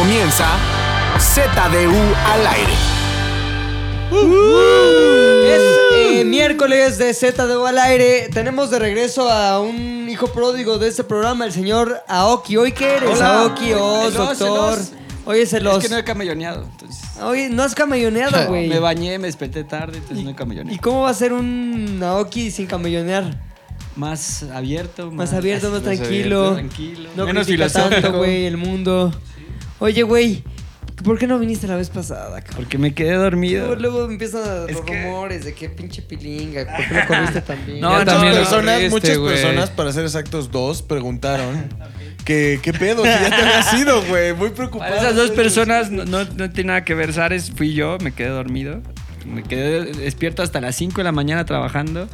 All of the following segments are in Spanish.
comienza ZDU al aire. Es eh, miércoles de Z de al aire. Tenemos de regreso a un hijo pródigo de este programa, el señor Aoki. ¿Hoy qué eres? Hola. Aoki, Oz, El doctor. el es el Oz. Es que no he camelloneado, entonces. Hoy no has camelloneado, güey. Me bañé, me desperté tarde, entonces no he ¿Y camelloneado. cómo va a ser un Aoki sin camellonear? Más abierto, Más abierto, más más tranquilo. abierto, tranquilo. No Menos filosófico. tanto, güey, el mundo. Oye, güey, ¿por qué no viniste la vez pasada, cabrón? Porque me quedé dormido. Luego, luego empiezan los que- rumores de qué pinche pilinga, ¿por qué no comiste tan bien? No, muchas también lo personas, corriste, muchas güey. personas, para ser exactos, dos, preguntaron que qué pedo, si ya te había sido, güey. Muy preocupado. Para esas dos personas no, no, no tiene nada que ver. Sares fui yo, me quedé dormido. Me quedé despierto hasta las 5 de la mañana trabajando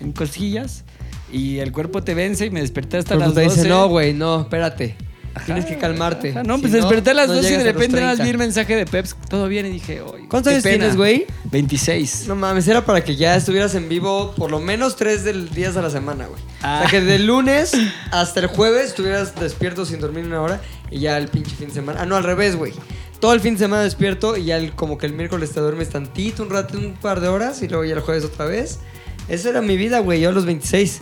en cosquillas. Y el cuerpo te vence y me desperté hasta Pero las te 12. dice, no, güey, no, espérate. Ajá. Tienes que calmarte. Ajá, no, Si pues desperté a las no 12 y de repente nada más 30. vi el mensaje de Peps. Todo bien y dije, oye. ¿Cuántos años pena". tienes, güey? 26. No mames, era para que ya estuvieras en vivo por lo menos tres del días a la semana, güey. O Ah. sea, que del lunes hasta el jueves estuvieras despierto sin dormir una hora y ya el pinche fin de semana. Ah, no, al revés, güey. Todo el fin de semana despierto y ya el- como que el miércoles te duermes tantito, un rato, un par de horas y luego ya el jueves otra vez. Esa era mi vida, güey, yo a los 26.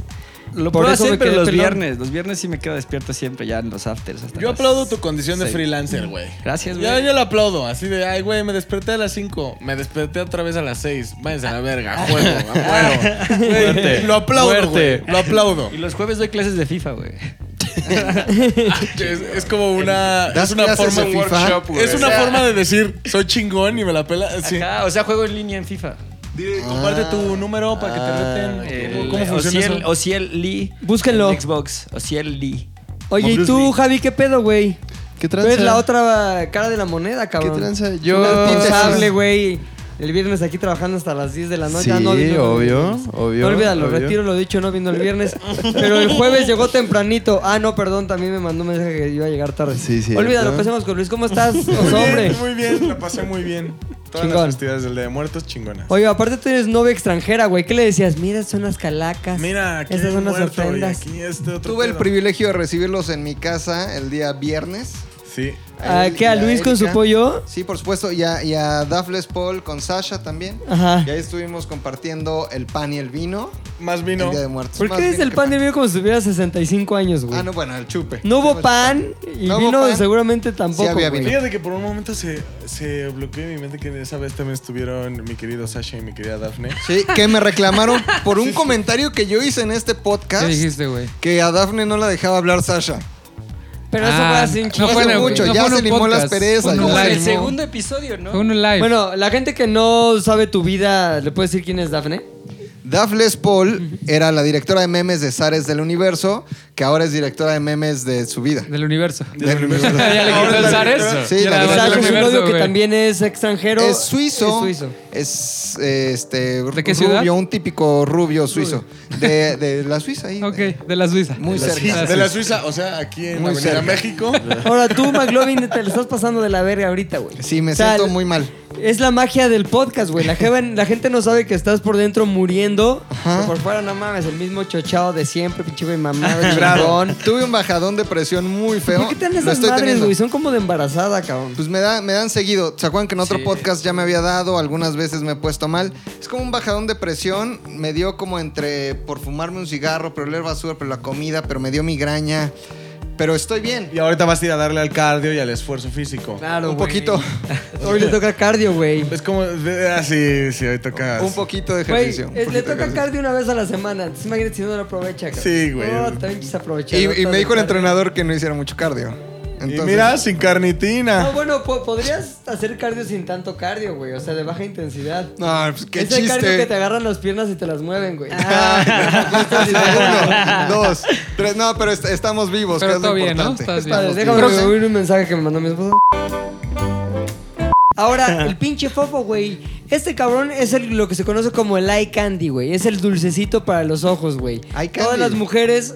Lo Por puedo eso hacer, me pero los pelón. viernes. Los viernes sí me quedo despierto siempre, ya en los afters. Hasta Yo las aplaudo tu condición de seis. freelancer, güey. Gracias, güey. Ya yo lo aplaudo, así de, ay, güey, me desperté a las 5, me desperté otra vez a las 6. Váyanse a la verga, juego, a juego. Lo aplaudo, güey. Lo aplaudo. Y los jueves doy clases de FIFA, güey. Es, es como una. ¿Das Es una forma. de FIFA? Es una forma de decir, soy chingón y me la pela. Sí. O sea, juego en línea en FIFA. Dile, comparte tu número para que te reten. El- ¿Cómo, funciona Ociel, eso? Ociel Lee. Búsquenlo. en Xbox. Ociel Lee. Oye, ¿y Bruce tú, Lee. Javi, qué pedo, güey? ¿Qué Tú tranza? eres la otra cara de la moneda, ¿Qué cabrón. tranza? Yo... Responsable, güey. El viernes aquí trabajando hasta las 10 de la noche. Sí, Ah, no obvio, no, obvio, No olvídalo, obvio. retiro lo dicho, no vino el viernes. Pero el jueves llegó tempranito. Ah, no, perdón, también me mandó un mensaje que iba a llegar tarde. Sí, sí, Olvídalo, ¿no? empecemos con Luis. ¿Cómo estás, Muy oso hombre? bien, muy bien, la pasé muy bien. Todas Chingón. las festividades del Día de Muertos, chingonas. Oye, aparte tú eres novia extranjera, güey. ¿Qué le decías? Mira, son las calacas. Mira, aquí Esas hay son las muerto y ofrendas. aquí este otro Tuve el pedo. privilegio de recibirlos en mi casa el día viernes. Sí. ¿A él qué? y ¿A Luis con su pollo? Sí, por supuesto. Y a, y a Dafles Paul con Sasha también. Ajá. Y ahí estuvimos compartiendo el pan y el vino. Más El vino. Día de Muertos. ¿Por Más qué vino el pan de vino como si tuviera 65 años, güey? Ah, no, bueno, el chupe. No hubo El pan y No vino pan. seguramente tampoco. había güey. vino. Fíjate que por un momento se, se bloqueó en mi mente que esa vez también estuvieron mi querido Sasha y mi querida Daphne. Sí, que me reclamaron por un comentario que yo hice en este podcast. ¿Qué dijiste, güey? Que a Dafne no la dejaba hablar Sasha. Pero eso Ah, fue así un no chingo. fue fue hace en el- mucho, no ya fue en se un limó las perezas, fue en ya un se Como live. el segundo episodio, ¿no? Fue un live. Bueno, la gente que no sabe tu vida, ¿le puedes decir quién es Dafne? Dafles Paul era la directora de memes de Zares del Universo, que ahora es directora de memes de su vida. Del universo. Del universo. ya le quitó el Zares. Sí, la es un universo, novio que también es extranjero. Es suizo. Es suizo. Es eh, este ¿De qué rubio, ciudad? un típico rubio suizo. De, de la Suiza ahí. Ok, de la Suiza. Muy De la cerca. Suiza. De la Suiza, o sea, aquí en Muy Avenida cerca. México. Ahora tú, McLovin, te lo estás pasando de la verga ahorita, güey. Sí, me O sea, siento muy mal. Es la magia del podcast, güey. La, gente no sabe que estás por dentro muriendo. Ajá. por fuera, no mames, el mismo chochado de siempre, pinche güey chingón. Tuve un bajadón de presión muy feo. ¿Por qué te dan esas estoy madres, teniendo. güey? Son como de embarazada, cabrón. Pues me, da, me dan seguido. ¿Se acuerdan que en otro Sí. podcast ya me había dado? Algunas veces me he puesto mal. Es como un bajadón de presión. Me dio como entre por fumarme un cigarro, pero leer basura, pero la comida, pero me dio migraña. Pero estoy bien. Y ahorita vas a ir a darle al cardio y al esfuerzo físico. Claro, un güey. poquito. Hoy le toca cardio, güey. Es como. Ah, sí, sí, hoy toca. un poquito de Güey, ejercicio. un es- le poquito de toca cardio una vez a la semana. Entonces imagínate si no lo aprovecha, cabrón. Sí, güey. No, también quise aprovechar. Y, y me dijo el cardio. entrenador que no hiciera mucho cardio. Y mira, sin carnitina. No, bueno, po- podrías hacer cardio sin tanto cardio, güey. O sea, de baja intensidad. No, pues qué es el cardio que te chiste. agarran las piernas y te las mueven, güey. Uno, dos, tres. No, pero est- estamos vivos, Pero que es lo bien, ¿no? importante. Estás bien. Vale, Estamos déjame oír un mensaje que me mandó mi esposa. Ahora, el pinche fofo, güey. Este cabrón es el- lo que se conoce como el eye candy, güey. Es el dulcecito para los ojos, güey. Todas las mujeres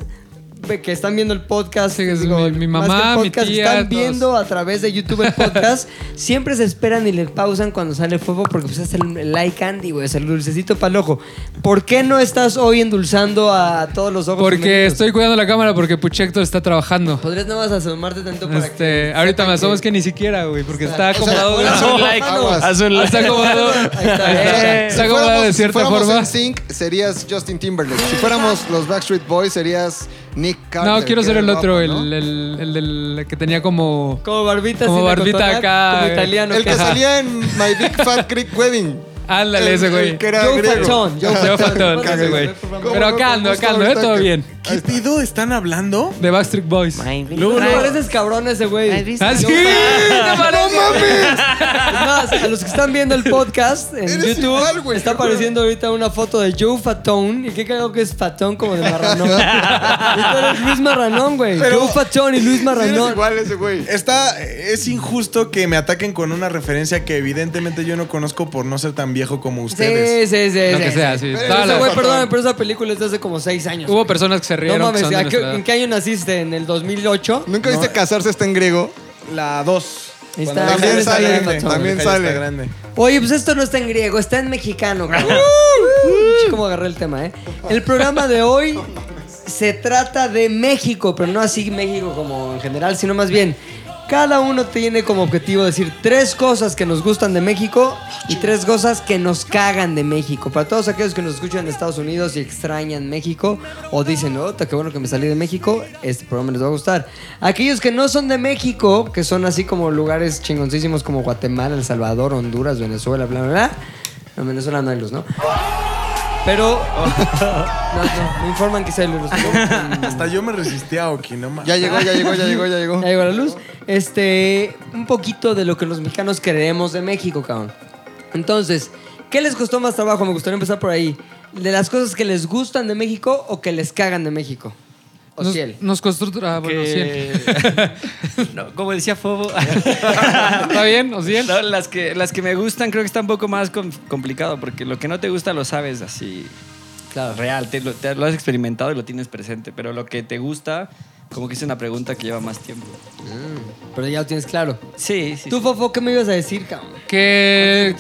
que están viendo el podcast, Sí, digo, mi- mi mamá, que el mi podcast, tía, están viendo a través de YouTube el podcast, siempre se esperan y le pausan cuando sale fuego porque pues es el, el eye candy, güey, es el dulcecito para el ojo. ¿Por qué no estás hoy endulzando a todos los ojos Porque femeninos? estoy cuidando la cámara porque Puchector está trabajando. Podrías nada más asomarte tanto para Este, que ahorita me asomo, es que ni siquiera, güey, porque está acomodado. Haz un like. Haz un like. Está acomodado. Está, eh. acomodado de cierta si fuéramos forma. en sync, serías Justin Timberlake. Si fuéramos los Backstreet Boys, serías Nick Carter. No, quiero que ser el otro, guapo, ¿no? el, el, el del que tenía como. Como barbita Como barbita acá, Como eh. italiano. El que Ajá. salía en My Big Fat Creek Wedding. Ándale, ese güey. que era Joe griego. Fatón, Joe Joe Fatón. Fatón, Pásale, ese güey. por favor. ¿Cómo Pero no? acá ando, ¿Cómo acá ando, está eh, todo ahorita bien. ¿Qué pido? ¿Están hablando? De Backstreet Boys. Luego, No pareces cabrón ese güey. ¿Ah, sí? ¡No mames! Es más, a los que están viendo el podcast en Eres YouTube, igual, güey, está apareciendo ahorita una foto de Joe Fatón. ¿Y qué cagado que es Fatón como de marranón? tú eres Luis Marranón, güey. Joe Fatón y Luis eres Marranón. igual ese güey. Está, es injusto que me ataquen con una referencia que evidentemente yo no conozco por no ser tan viejo como ustedes. sí, sí. Lo sí, que sí. sea, sí. Pero Toda Ese la- güey, Fatón. perdóname, pero esa película es de hace como seis años. Hubo personas que se no rieron. que mames, son de ¿a nuestra qué- edad. ¿en qué año naciste? ¿En el 2008? ¿Nunca viste casarse está en griego? La 2. Ahí está, también gente sale, también sale. está grande. Oye, pues esto no está en griego, está en mexicano. cabrón. ¿Cómo agarré el tema, eh? El programa de hoy se trata de México, pero no así México como en general, sino más bien cada uno tiene como objetivo decir tres cosas que nos gustan de México y tres cosas que nos cagan de México. Para todos aquellos que nos escuchan en Estados Unidos y extrañan México o dicen, oh, qué bueno que me salí de México, este programa les va a gustar. Aquellos que no son de México, que son así como lugares chingoncísimos como Guatemala, El Salvador, Honduras, Venezuela, bla, bla, bla. En Venezuela no hay luz, ¿no? Pero no, no, me informan que sí hay luz. Hasta yo me resistí a Oki, no más. Ya llegó, ya llegó, ya llegó, ya llegó. Ya llegó la luz. Este, un poquito de lo que los mexicanos creemos de México, cabrón. Entonces, ¿qué les costó más trabajo? Me gustaría empezar por ahí. ¿De las cosas que les gustan de México o que les cagan de México? O Nos, ciel. nos costó. ah, bueno, Que- no, como decía Fobo. ¿Está bien? ¿O? No, las, que, las que me gustan creo que está un poco más com- complicado porque lo que no te gusta lo sabes así. Claro. Real, te lo, te lo has experimentado y lo tienes presente, pero lo que te gusta, como que es una pregunta que lleva más tiempo. Pero ya lo tienes claro. Sí, sí. Tú, Fofo, ¿qué me ibas a decir, cabrón? Que,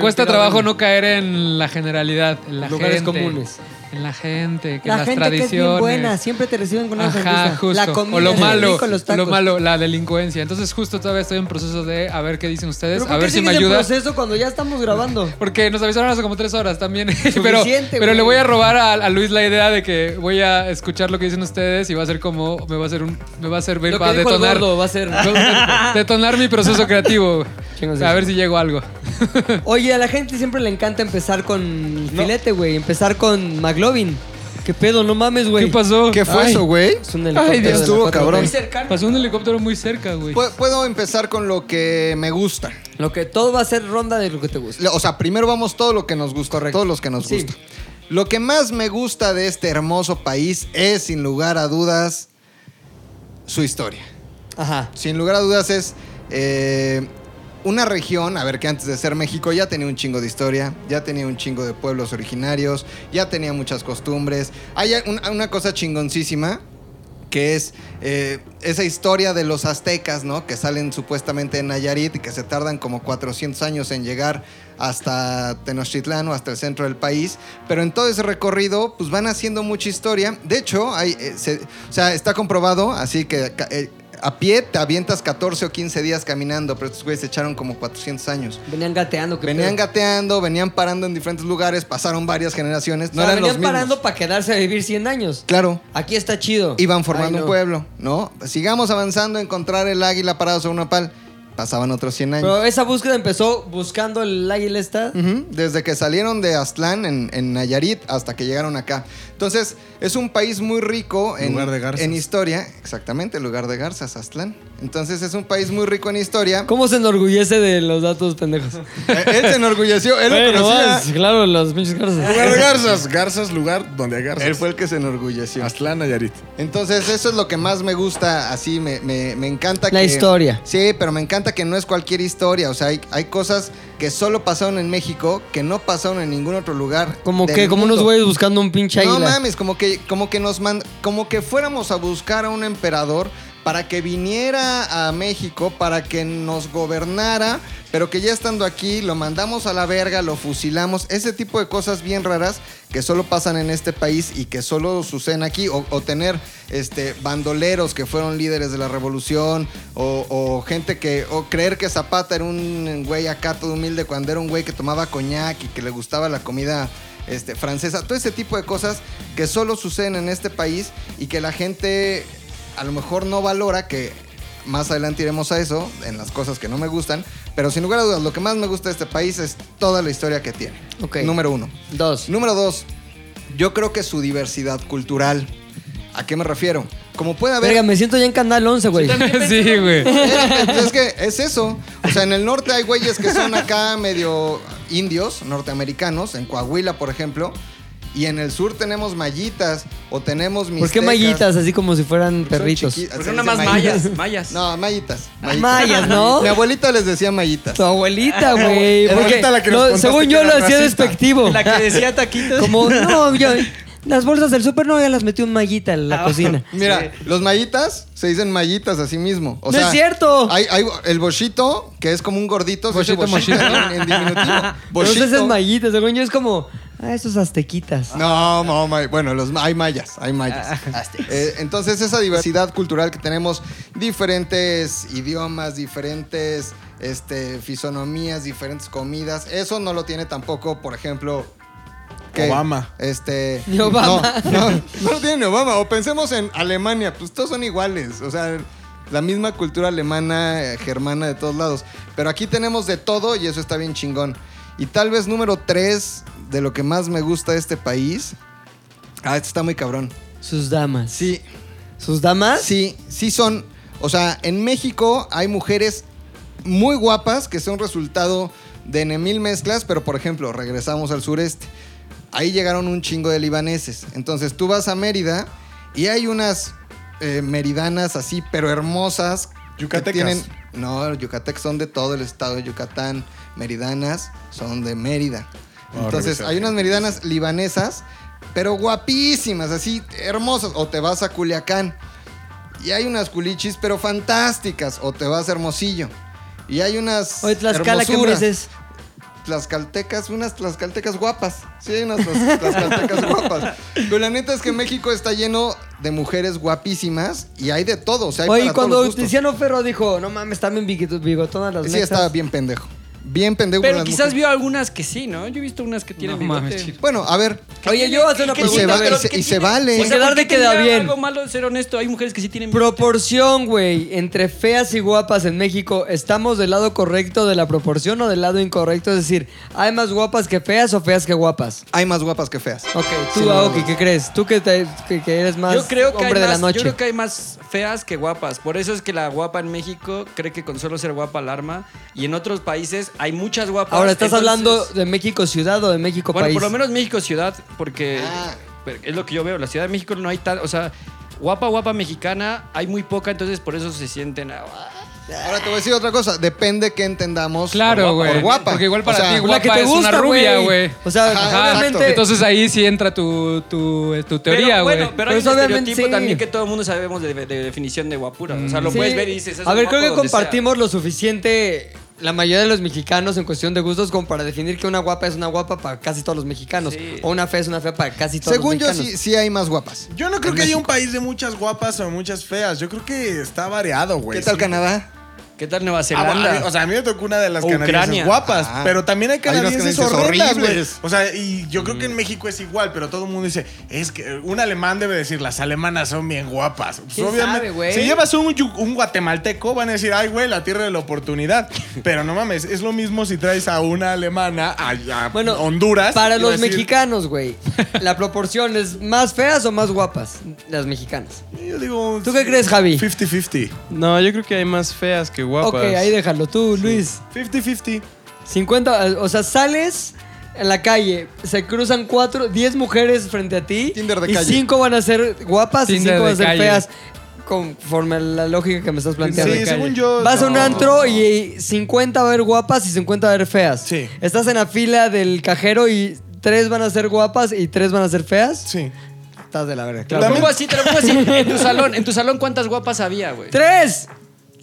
cuesta trabajo no caer en la generalidad, en la Lugares gente. comunes. En la gente, que La en las gente que es tradiciones. bien buena, siempre te reciben con una Ajá, sonrisa. justo. La comida, o lo malo, rico, los tacos. lo malo, la delincuencia. Entonces justo todavía estoy en proceso de a ver qué dicen ustedes, ¿Pero a ver si me ayuda. proceso cuando ya estamos grabando? Porque nos avisaron hace como tres horas también. pero Suficiente, pero le voy a robar a, a Luis la idea de que voy a escuchar lo que dicen ustedes y va a ser como. Me va a hacer un. Me va a servir Lo que para el detonar. gordo va a ser- detonar mi proceso creativo. Chingos a ver si llego a algo. Oye, a la gente siempre le encanta empezar con filete, güey. Empezar con McLovin. ¿Qué pedo? No mames, güey. ¿Qué pasó? ¿Qué fue Ay, eso, güey? Es un helicóptero Ay, Dios, de la estuvo 4T. cabrón. Muy cercano. Pasó un helicóptero muy cerca, güey. Pu- Puedo empezar con lo que me gusta. Lo que todo va a ser ronda de lo que te gusta. O sea, primero vamos todo lo que nos gusta. Correcto. Todos los que nos Sí. gusta. Lo que más me gusta de este hermoso país es, sin lugar a dudas, su historia. Ajá. Sin lugar a dudas es eh, una región, a ver, que antes de ser México ya tenía un chingo de historia, ya tenía un chingo de pueblos originarios, ya tenía muchas costumbres. Hay un- una cosa chingoncísima que es eh, esa historia de los aztecas, ¿no? Que salen supuestamente en Nayarit y que se tardan como 400 años en llegar hasta Tenochtitlán o hasta el centro del país. Pero en todo ese recorrido, pues van haciendo mucha historia. De hecho, hay, eh, o sea, está comprobado, así que eh, a pie te avientas 14 o 15 días caminando, pero estos güeyes se echaron como 400 años. Venían gateando. ¿qué Venían pedo? gateando, venían parando en diferentes lugares, pasaron varias generaciones. O No sea, eran los venían parando para quedarse a vivir 100 años. Claro. Aquí está chido. Iban formando Ay, no. un pueblo, ¿no? Sigamos avanzando, encontrar el águila parado sobre una pal. Pasaban otros 100 años. Pero esa búsqueda empezó buscando el águila esta. Desde que salieron de Aztlán en, en Nayarit hasta que llegaron acá. Entonces, es un país muy rico en, Lugar de garzas. en historia. Exactamente, lugar de garzas, Aztlán. Entonces, es un país muy rico en historia. ¿Cómo se enorgullece de los datos pendejos? Eh, Él se enorgulleció, él lo Bueno, conocía. claro, los pinches garzas. Lugar de garzas. Garzas, lugar donde hay garzas. Él fue el que se enorgulleció. Aztlán, Nayarit. Entonces, eso es lo que más me gusta, así me, me- me encanta La que... historia. Sí, pero me encanta que no es cualquier historia, o sea, hay, hay cosas que solo pasaron en México, que no pasaron en ningún otro lugar. Como que, como unos güeyes buscando un pinche No águila. mames, como que, como que nos mand- como que fuéramos a buscar a un emperador para que viniera a México, para que nos gobernara, pero que ya estando aquí lo mandamos a la verga, lo fusilamos, ese tipo de cosas bien raras que solo pasan en este país y que solo suceden aquí, o, tener este bandoleros que fueron líderes de la revolución, o, o gente que, o creer que Zapata era un güey acá todo humilde cuando era un güey que tomaba coñac y que le gustaba la comida este, francesa, todo ese tipo de cosas que solo suceden en este país y que la gente a lo mejor no valora, que más adelante iremos a eso, en las cosas que no me gustan, pero sin lugar a dudas, lo que más me gusta de este país es toda la historia que tiene. Ok. Número uno. Dos. Número dos, yo creo que su diversidad cultural. ¿A qué me refiero? Como puede haber... Verga, me siento ya en Canal 11, güey. sí, güey. Espérate, pues es que es eso. O sea, en el norte hay güeyes que son acá medio indios, norteamericanos, en Coahuila, por ejemplo. Y en el sur tenemos mallitas o tenemos ¿Por qué mixtecas. mallitas? Así como si fueran Son perritos. chiqui- ¿Por se qué no dice más mayas? Mayas. No, mallitas. Mayas, ¿no? Mi abuelita les decía mallitas. Tu abuelita, güey. Era Porque ahorita la que nos no, contaste según que yo era lo hacía racista. despectivo. La que decía taquitos. Como, no, yo. Las bolsas del súper no, ya las metí un mallita en la Ah, cocina. Mira, los mallitas se dicen mallitas a sí mismo. O ¡No sea, es cierto! Hay, hay el bochito, que es como un gordito. se dice Bochito, bochito, mochito. En, en diminutivo. Bochito. ustedes es mallita, según yo es como. Ah, esos aztequitas. No, no, ma- bueno, los, hay mayas, hay mayas. Eh, entonces esa diversidad cultural que tenemos, diferentes idiomas, diferentes este, fisonomías, diferentes comidas, eso no lo tiene tampoco, por ejemplo... ¿qué? Obama. Este, Ni Obama. No, no, no lo tiene ni Obama. O pensemos en Alemania, pues todos son iguales. O sea, la misma cultura alemana, eh, germana de todos lados. Pero aquí tenemos de todo y eso está bien chingón. Y tal vez número tres de lo que más me gusta de este país. Ah, esto está muy cabrón. Sus damas. Sí, ¿Sus damas? sí, sí son. O sea, en México hay mujeres muy guapas que son resultado de mil mezclas, pero por ejemplo, regresamos al sureste. Ahí llegaron un chingo de libaneses. Entonces tú vas a Mérida y hay unas eh, meridanas así, pero hermosas. que Yucatecas. Tienen, no, yucatecas son de todo el estado de Yucatán. Meridanas son de Mérida. Entonces hay unas meridanas libanesas, pero guapísimas, así hermosas. O te vas a Culiacán y hay unas culichis, pero fantásticas. O te vas a Hermosillo y hay unas. Oye, Tlaxcala, ¿qué me dices? Tlaxcaltecas, unas tlaxcaltecas guapas. Sí, hay unas tlaxcaltecas guapas. Pero la neta es que México está lleno de mujeres guapísimas y hay de todo. O sea, hay Oye, para cuando todos los. Tiziano Ferro dijo, no mames, están bien bigot- bigotonas las Sí, estaba bien pendejo. Bien pendejo. con Pero las quizás mujeres. vio algunas que sí, ¿no? Yo he visto unas que tienen No bigote. mames, chico. Bueno, a ver. Oye, yo voy a hacer una ¿Qué Y se pregunta. va- pero y se- ¿qué y se tiene? vale. O sea, quedar ¿por qué de queda tendría bien. algo malo de ser honesto? Hay mujeres que sí tienen bigote. Proporción, güey, entre feas y guapas en México, ¿estamos del lado correcto de la proporción o del lado incorrecto? Es decir, ¿hay más guapas que feas o feas que guapas? Hay más guapas que feas. Ok, tú, Sin Aoki, duda. ¿qué crees? Tú que, te- que- que eres más yo creo que hombre hay de más, la noche. Yo creo que hay más feas que guapas. Por eso es que la guapa en México cree que con solo ser guapa alarma. Y en otros países hay muchas guapas. Ahora, ¿estás entonces- hablando de México ciudad o de México Bueno, país? por lo menos México ciudad, porque Ah. pero es lo que yo veo. La Ciudad de México no hay tal, o sea, guapa, guapa mexicana, hay muy poca, entonces por eso se sienten. ah, Ahora te voy a decir otra cosa. Depende que entendamos Claro, por por guapa. Porque igual O para sea, ti, La guapa que te es gusta, una rubia, güey. O sea, Ajá, obviamente... Entonces ahí sí entra tu, tu, tu teoría, pero, güey. bueno, pero hay un obviamente estereotipo sí. también que todo el mundo sabemos de, de definición de guapura. O sea, lo Sí. puedes ver y dices. "Es A ver, creo que donde sea". compartimos lo suficiente la mayoría de los mexicanos en cuestión de gustos como para definir que una guapa es una guapa para casi todos los mexicanos Sí. o una fea es una fea para casi todos Según los yo, mexicanos. sí, sí hay más guapas. Yo no creo En que haya un país de muchas guapas o muchas feas. Yo creo que está variado, güey. ¿Qué tal Sí. Canadá? ¿Qué tal Nueva Ah, Zelanda? o sea, a mí me tocó una de las O canadienses Ucrania. guapas, Ah. pero también hay Hay canadienses canadienses horrendas, güey. horribles. O sea, y yo creo que en México es igual, pero todo el mundo dice, es que un alemán debe decir, las alemanas son bien guapas. Pues, ¿Quién sabe, güey? si llevas un, un guatemalteco, van a decir, ay, güey, la tierra de la oportunidad. pero no mames, es lo mismo si traes a una alemana a, a Bueno, Honduras. Para los decir- mexicanos, güey, la proporción es más feas o más guapas las mexicanas. Yo digo, ¿Tú qué crees, Javi? 50-50. No, yo creo que hay más feas que guapas. Ok, ahí déjalo tú, Luis. 50-50. 50, o sea, sales en la calle, se cruzan cuatro, 10 mujeres frente a ti Tinder de y calle. cinco van a ser guapas y Tinder cinco van a de ser calle. feas. conforme a la lógica que me estás planteando. Sí, según yo. Vas a un no. antro y 50 va a haber guapas y 50 va a haber feas. Sí. Estás en la fila del cajero y tres van a ser guapas y tres van a ser feas. Sí. Estás de la verga. Te lo pongo así, te lo pongo así. En tu salón, en tu salón, ¿cuántas guapas había, güey? ¡Tres!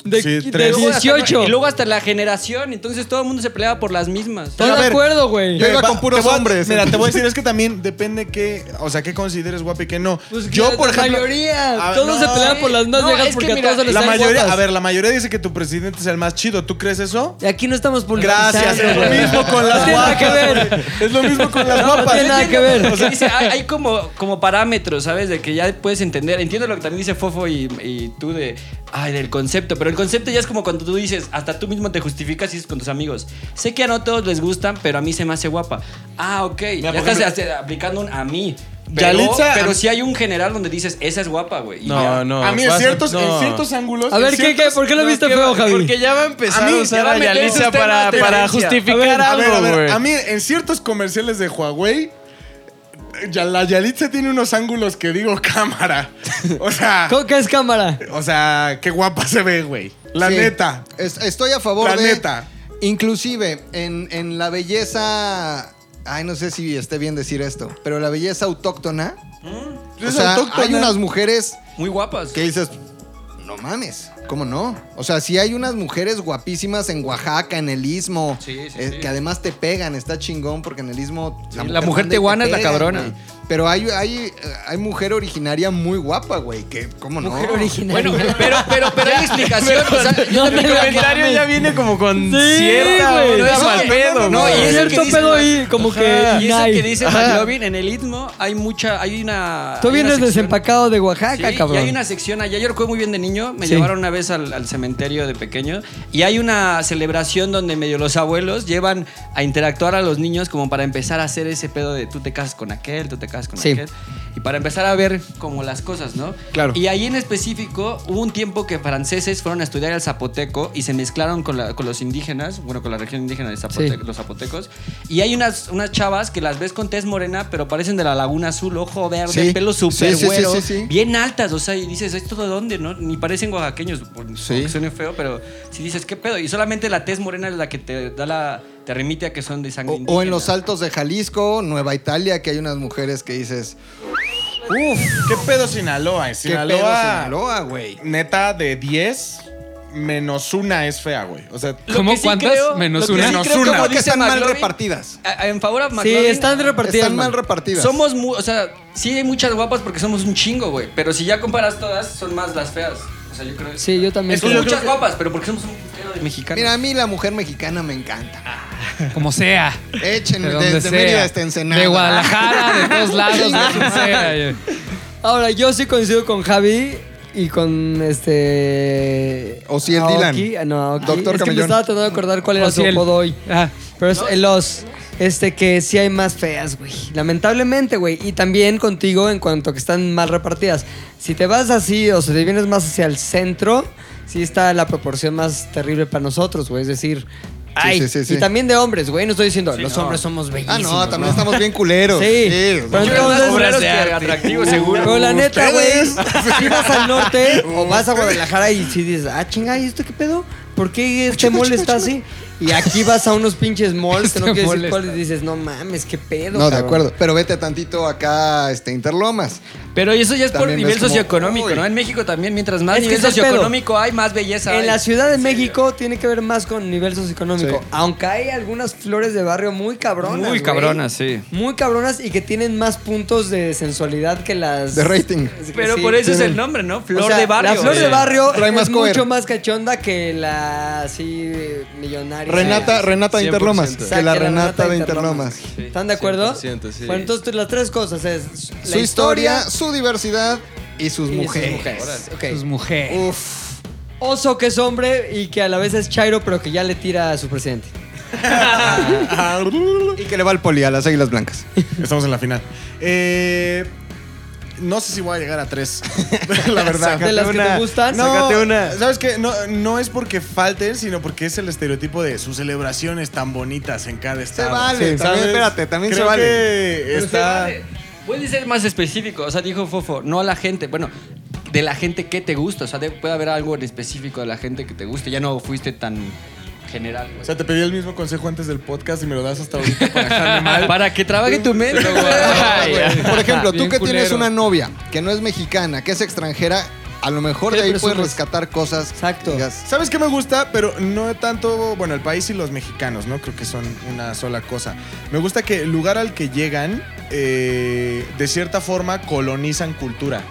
De, Sí, de tres. Luego hasta- 18. y luego hasta la generación, entonces todo el mundo se peleaba por las mismas. Estoy de acuerdo, güey. Yo iba con puros hombres. Mira, te voy a decir, es que también depende qué, o sea, qué consideres guapa y qué no. Pues yo, la- por la ejemplo. mayoría. A ver, Todos no, se pelean por las más No, viejas es que porque mira, a todos se les La mayoría, guapas. a ver, la mayoría dice que tu presidente es el más chido. ¿Tú crees eso? Y aquí no estamos publicitando. Gracias, es lo mismo con las que guapas. Es lo mismo con las guapas. no tiene nada que ver. O sea, dice, hay, hay como, como parámetros, ¿sabes? De que ya puedes entender. Entiendo lo que también dice Fofo y, y tú de, ay, del concepto. Pero el concepto ya es como cuando tú dices, hasta tú mismo te justificas y dices con tus amigos. Sé que a no todos les gustan, pero a mí se me hace guapa. Ah, ok. ya estás ejemplo- aplicando un a mí. Pero, Yalitza- pero sí hay un general donde dices, esa es guapa, güey. Y No, ya. no. a mí en ciertos, no. en ciertos ángulos. A ver, ¿qué, qué? ¿Por qué lo No, viste feo, Javi? Porque ya va a empezar A mí a ya usar a a Yalitza para, para justificar A ver, a algo, ver, güey. a mí en ciertos comerciales de Huawei, la Yalitza tiene unos ángulos que digo cámara. O sea, ¿Cómo que es cámara? o sea, qué guapa se ve, güey. La Sí. neta. Es- estoy a favor La de. neta. Inclusive, en, en la belleza. Ay, no sé si esté bien decir esto, pero la belleza autóctona. O sea, autóctona. hay unas mujeres Muy guapas. que dices, no mames, ¿cómo no? O sea, si hay unas mujeres guapísimas en Oaxaca, en el Istmo, Sí, sí, eh, sí. que además te pegan, está chingón porque en el Istmo... la mujer tehuana te es la cabrona. güey. Pero hay, hay, hay mujer originaria muy guapa, güey, que, ¿cómo no? Mujer originaria. Bueno, pero, pero, pero hay explicación. o sea, yo que- comentario ya viene como con Sí, cierta güey. No, mal no, pedo, no, no, y es eso cierto pedo ahí, como Ajá, que. Y eso que dice. McLovin, en el Istmo hay mucha, hay una... Tú hay vienes desempacado de Oaxaca, Sí, cabrón. y hay una sección allá. Yo recuerdo muy bien de niño. Me Sí. llevaron una vez al, al cementerio de pequeño. Y hay una celebración donde medio los abuelos llevan a interactuar a los niños como para empezar a hacer ese pedo de tú te casas con aquel, tú te con Sí. aquel. Y para empezar a ver como las cosas, ¿no? Claro. Y ahí en específico hubo un tiempo que franceses fueron a estudiar el zapoteco y se mezclaron con, la- con los indígenas, bueno, con la región indígena de Sí. los zapotecos. Y hay unas, unas chavas que las ves con tez morena, pero parecen de la Laguna Azul, ojo verde, Sí. pelo súper güero, bien altas, o sea, y dices, ¿esto de dónde, no? Ni parecen oaxaqueños, por Sí. que suene feo, pero si dices, ¿qué pedo? Y solamente la tez morena es la que te da la, te remite a que son de sangre O, o en indígena. los altos de Jalisco, Nueva Italia, que hay unas mujeres que dices, Uf, qué pedo Sinaloa. En ¿qué Sinaloa, pedo Sinaloa, güey? neta, de 10, menos una es fea, güey. O sea, Lo ¿Cómo que sí cuántas? creo- Menos lo que una. sí Menos creo, una. como Porque dice están mal McLovin, repartidas. a- En favor a Sí, McLovin, están repartidas. Están mal man. repartidas. Somos, mu- o sea, sí hay muchas guapas porque somos un chingo, güey. Pero si ya comparas todas, son más las feas. O sea, yo creo Sí, yo también. Son creo. muchas guapas, pero porque somos un puntero de mexicanos. Mira, a mí la mujer mexicana me encanta. Como sea. Échenme De desde sea. Mérida hasta Ensenada. De Guadalajara, de todos lados, de donde sea. Ahora, yo sí coincido con Javi y con este. O si el Aoki. Dylan. Ah, No, Aoki. Doctor Es que me Camellón. estaba tratando de acordar cuál era O su apodo hoy. Ah. Pero es el os. Este que sí hay más feas, güey. Lamentablemente, güey. Y también contigo en cuanto a que están mal repartidas. Si te vas así o si te vienes más hacia el centro, sí está la proporción más terrible para nosotros, güey. Es decir, ay. sí, sí, sí. Y también de hombres, güey. No estoy diciendo, los no. hombres somos Ah, bellísimos. no, también estamos bien culeros. Sí. Pero entonces- obreros que atractivos, seguro. Pero la neta, güey, si vas al norte o vas a Guadalajara y si dices, ah, chinga, ¿y esto qué pedo? ¿Por qué este mall está así? Y aquí vas a unos pinches malls, que no Este quiero decir cuáles, y dices, no mames, qué pedo. No, de cabrón". acuerdo. Pero vete tantito acá, este, Interlomas. Pero eso ya es por nivel como, socioeconómico, uy. ¿no? En México también, mientras más Es nivel pedo. socioeconómico hay, más belleza En hay. la Ciudad de México tiene que ver más con nivel socioeconómico. Sí. Aunque hay algunas flores de barrio muy cabronas. Muy cabronas, sí. Muy cabronas y que tienen más puntos de sensualidad que las. De rating. Pero Sí, por eso es el nombre, ¿no? Flor O sea, de barrio. La flor de barrio es más mucho más cachonda que la así millonaria. Renata, Renata de 100%. Interlomas. Que la Renata de Interlomas. Interlomas. ¿Están de acuerdo? 100%, sí. Bueno, entonces las tres cosas es la Su historia, su diversidad y sus y sus mujeres. Sus mujeres. Uf. Oso que es hombre y que a la vez es chairo, pero que ya le tira a su presidente. Y que le va al poli a las águilas blancas. estamos en la final. Eh, no sé si voy a llegar a tres. la verdad. de las que te gustan. No, Sácate una. ¿Sabes qué? No, no es porque falten, sino porque es el estereotipo de sus celebraciones tan bonitas en cada estado. vale, también, espérate, también se vale. que Pero se está... vale. Puede ser más específico. O sea, dijo Fofo, no a la gente. Bueno, de la gente que te gusta. O sea, de- puede haber algo en específico de la gente que te guste. Ya no fuiste tan general, güey. O sea, te pedí el mismo consejo antes del podcast y me lo das hasta ahorita para dejarme mal. Para que trabaje tu mente, güey. Por ejemplo, tú que tienes una novia que no es mexicana, que es extranjera, a lo mejor ¿Qué de ahí puedes rescatar cosas. Exacto. digas, ¿Sabes qué me gusta? Pero no tanto, bueno, el país y los mexicanos, ¿no? Creo que son una sola cosa. Me gusta que el lugar al que llegan, eh, de cierta forma, colonizan cultura.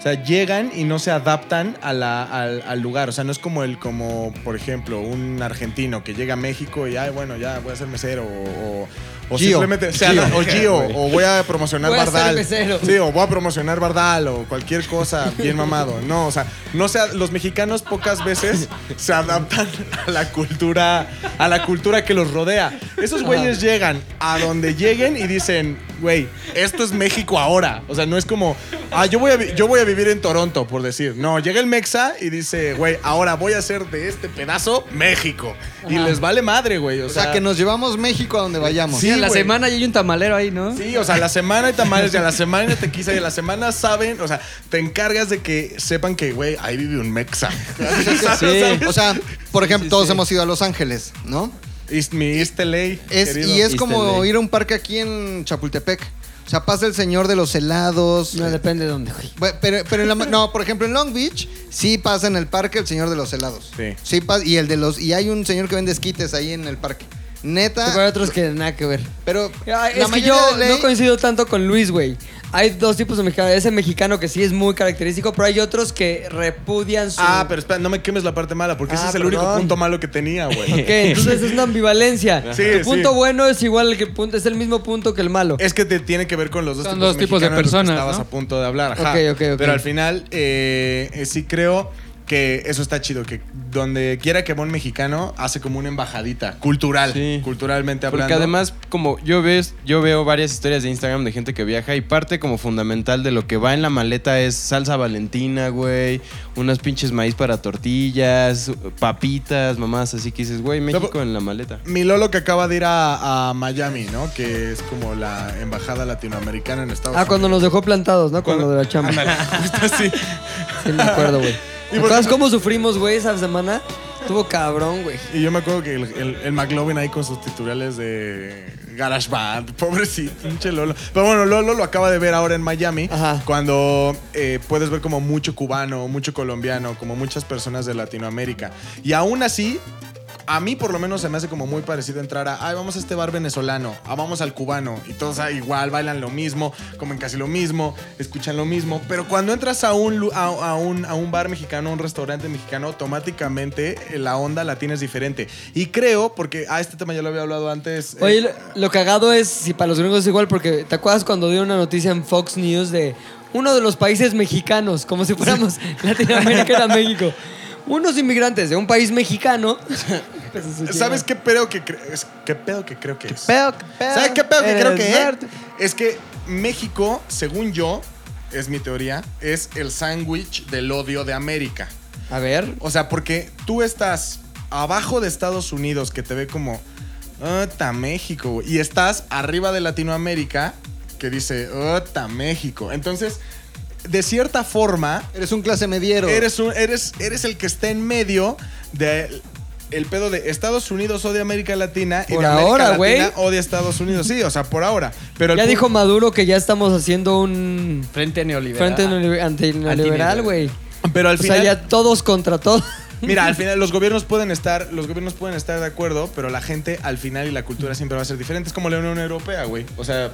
O sea, llegan y no se adaptan a la- al, al lugar. O sea, no es como el, como, por ejemplo, un argentino que llega a México y, ay, bueno, ya voy a ser mesero. O, o Gio. simplemente, se Gio. adap- o Gio, o voy a promocionar Voy a ser Bardal. Sí, o voy a promocionar Bardal o cualquier cosa bien mamado. No, o sea, no sea, los mexicanos pocas veces se adaptan a la cultura, a la cultura que los rodea. Esos güeyes llegan a donde lleguen y dicen, güey, esto es México ahora. O sea, no es como, ah, yo voy a, yo voy a vivir en Toronto, por decir. No, llega el Mexa y dice, güey, ahora voy a hacer de este pedazo México. Y les vale madre, güey. O, o sea, que nos llevamos México a donde vayamos. Sí, la güey. semana ya hay un tamalero ahí, ¿no? Sí, o sea, la semana hay tamales y a la semana hay tequila y a la semana saben, o sea, te encargas de que sepan que, güey, ahí vive un mexa. Sí. O sea, por ejemplo, todos hemos ido a Los Ángeles, ¿no? Es mi East LA, Es, querido. y es East como LA. ir a un parque aquí en Chapultepec. O sea, pasa el señor de los helados. No, depende de dónde, güey. Pero, pero en la- no, por ejemplo, en Long Beach sí pasa en el parque el señor de los helados. Sí. pasa, y el de los y hay un señor que vende esquites ahí en el parque. Neta. Pero hay otros que nada que ver. Pero Ay, la es que yo ley- no coincido tanto con Luis, güey. Hay dos tipos de mexicanos. Ese mexicano que sí es muy característico, pero hay otros que repudian su... Ah, pero espera, no me quemes la parte mala, porque ese Ah, es el único punto malo que tenía, güey. Ok, entonces es una ambivalencia. Sí, tu punto sí. bueno es igual que el punto, es el mismo punto que el malo. Es que te tiene que ver con los dos Son tipos dos tipos de mexicanos los que personas, Estabas ¿no? a punto de hablar. Ajá. Ok, ok, ok. Pero al final, eh, eh, sí creo que eso está chido. Que donde quiera que va un mexicano, hace como una embajadita cultural. Sí. Culturalmente hablando. Porque además, como yo veo, yo veo varias historias de Instagram de gente que viaja y parte como fundamental de lo que va en la maleta es salsa valentina, güey, unas pinches maíz para tortillas, papitas, mamás, así que dices, güey, México en la maleta. Mi Lolo que acaba de ir a, a Miami, ¿no? Que es como la embajada latinoamericana en Estados Ah, cuando nos Unidos. dejó plantados, ¿no? Cuando de la chamba. Ándale, justo así. Sí, me acuerdo, güey. Y ¿Te por acuerdas ejemplo- cómo sufrimos, güey, esa semana? Estuvo cabrón, güey. Y yo me acuerdo que el, el, el McLovin ahí con sus tutoriales de GarageBand, pobrecito, pinche Lolo. Pero bueno, Lolo lo acaba de ver ahora en Miami, Ajá. cuando eh, puedes ver como mucho cubano, mucho colombiano, como muchas personas de Latinoamérica. Y aún así, a mí por lo menos se me hace como muy parecido entrar a, ay, vamos a este bar venezolano, ah, vamos al cubano, y todos ah, igual, bailan lo mismo, comen casi lo mismo, escuchan lo mismo, pero cuando entras a un, a, a un, a un bar mexicano, a un restaurante mexicano, automáticamente eh, la onda la tienes diferente. Y creo, porque, ah, este tema ya lo había hablado antes. eh, Oye, lo, lo cagado es, si para los gringos es igual, porque ¿te acuerdas cuando dio una noticia en Fox News de uno de los países mexicanos, como si fuéramos Latinoamérica era México? Unos inmigrantes de un país mexicano. ¿Sabes qué pedo que, cre- es- qué pedo que creo que es? Pedo, pedo. ¿Sabes qué pedo que Eres creo que es? Es que México, según yo, es mi teoría, es el sándwich del odio de América. A ver. O sea, porque tú estás abajo de Estados Unidos, que te ve como, ¡Ota México! güey", Y estás arriba de Latinoamérica, que dice, ¡Ota México! Entonces, de cierta forma, Eres un clase mediero. eres, un- eres, eres el que está en medio de el pedo de Estados Unidos odia América Latina y Por de América ahora, güey. Latina odia Estados Unidos. Sí, o sea, por ahora. Pero Ya dijo Maduro que ya estamos haciendo un Frente neoliberal. frente neoliber- antineoliberal, güey. Pero al O final, sea, ya todos contra todos. mira, al final los gobiernos pueden estar, los gobiernos pueden estar de acuerdo, pero la gente al final y la cultura siempre va a ser diferente. Es como la Unión Europea, güey. O sea,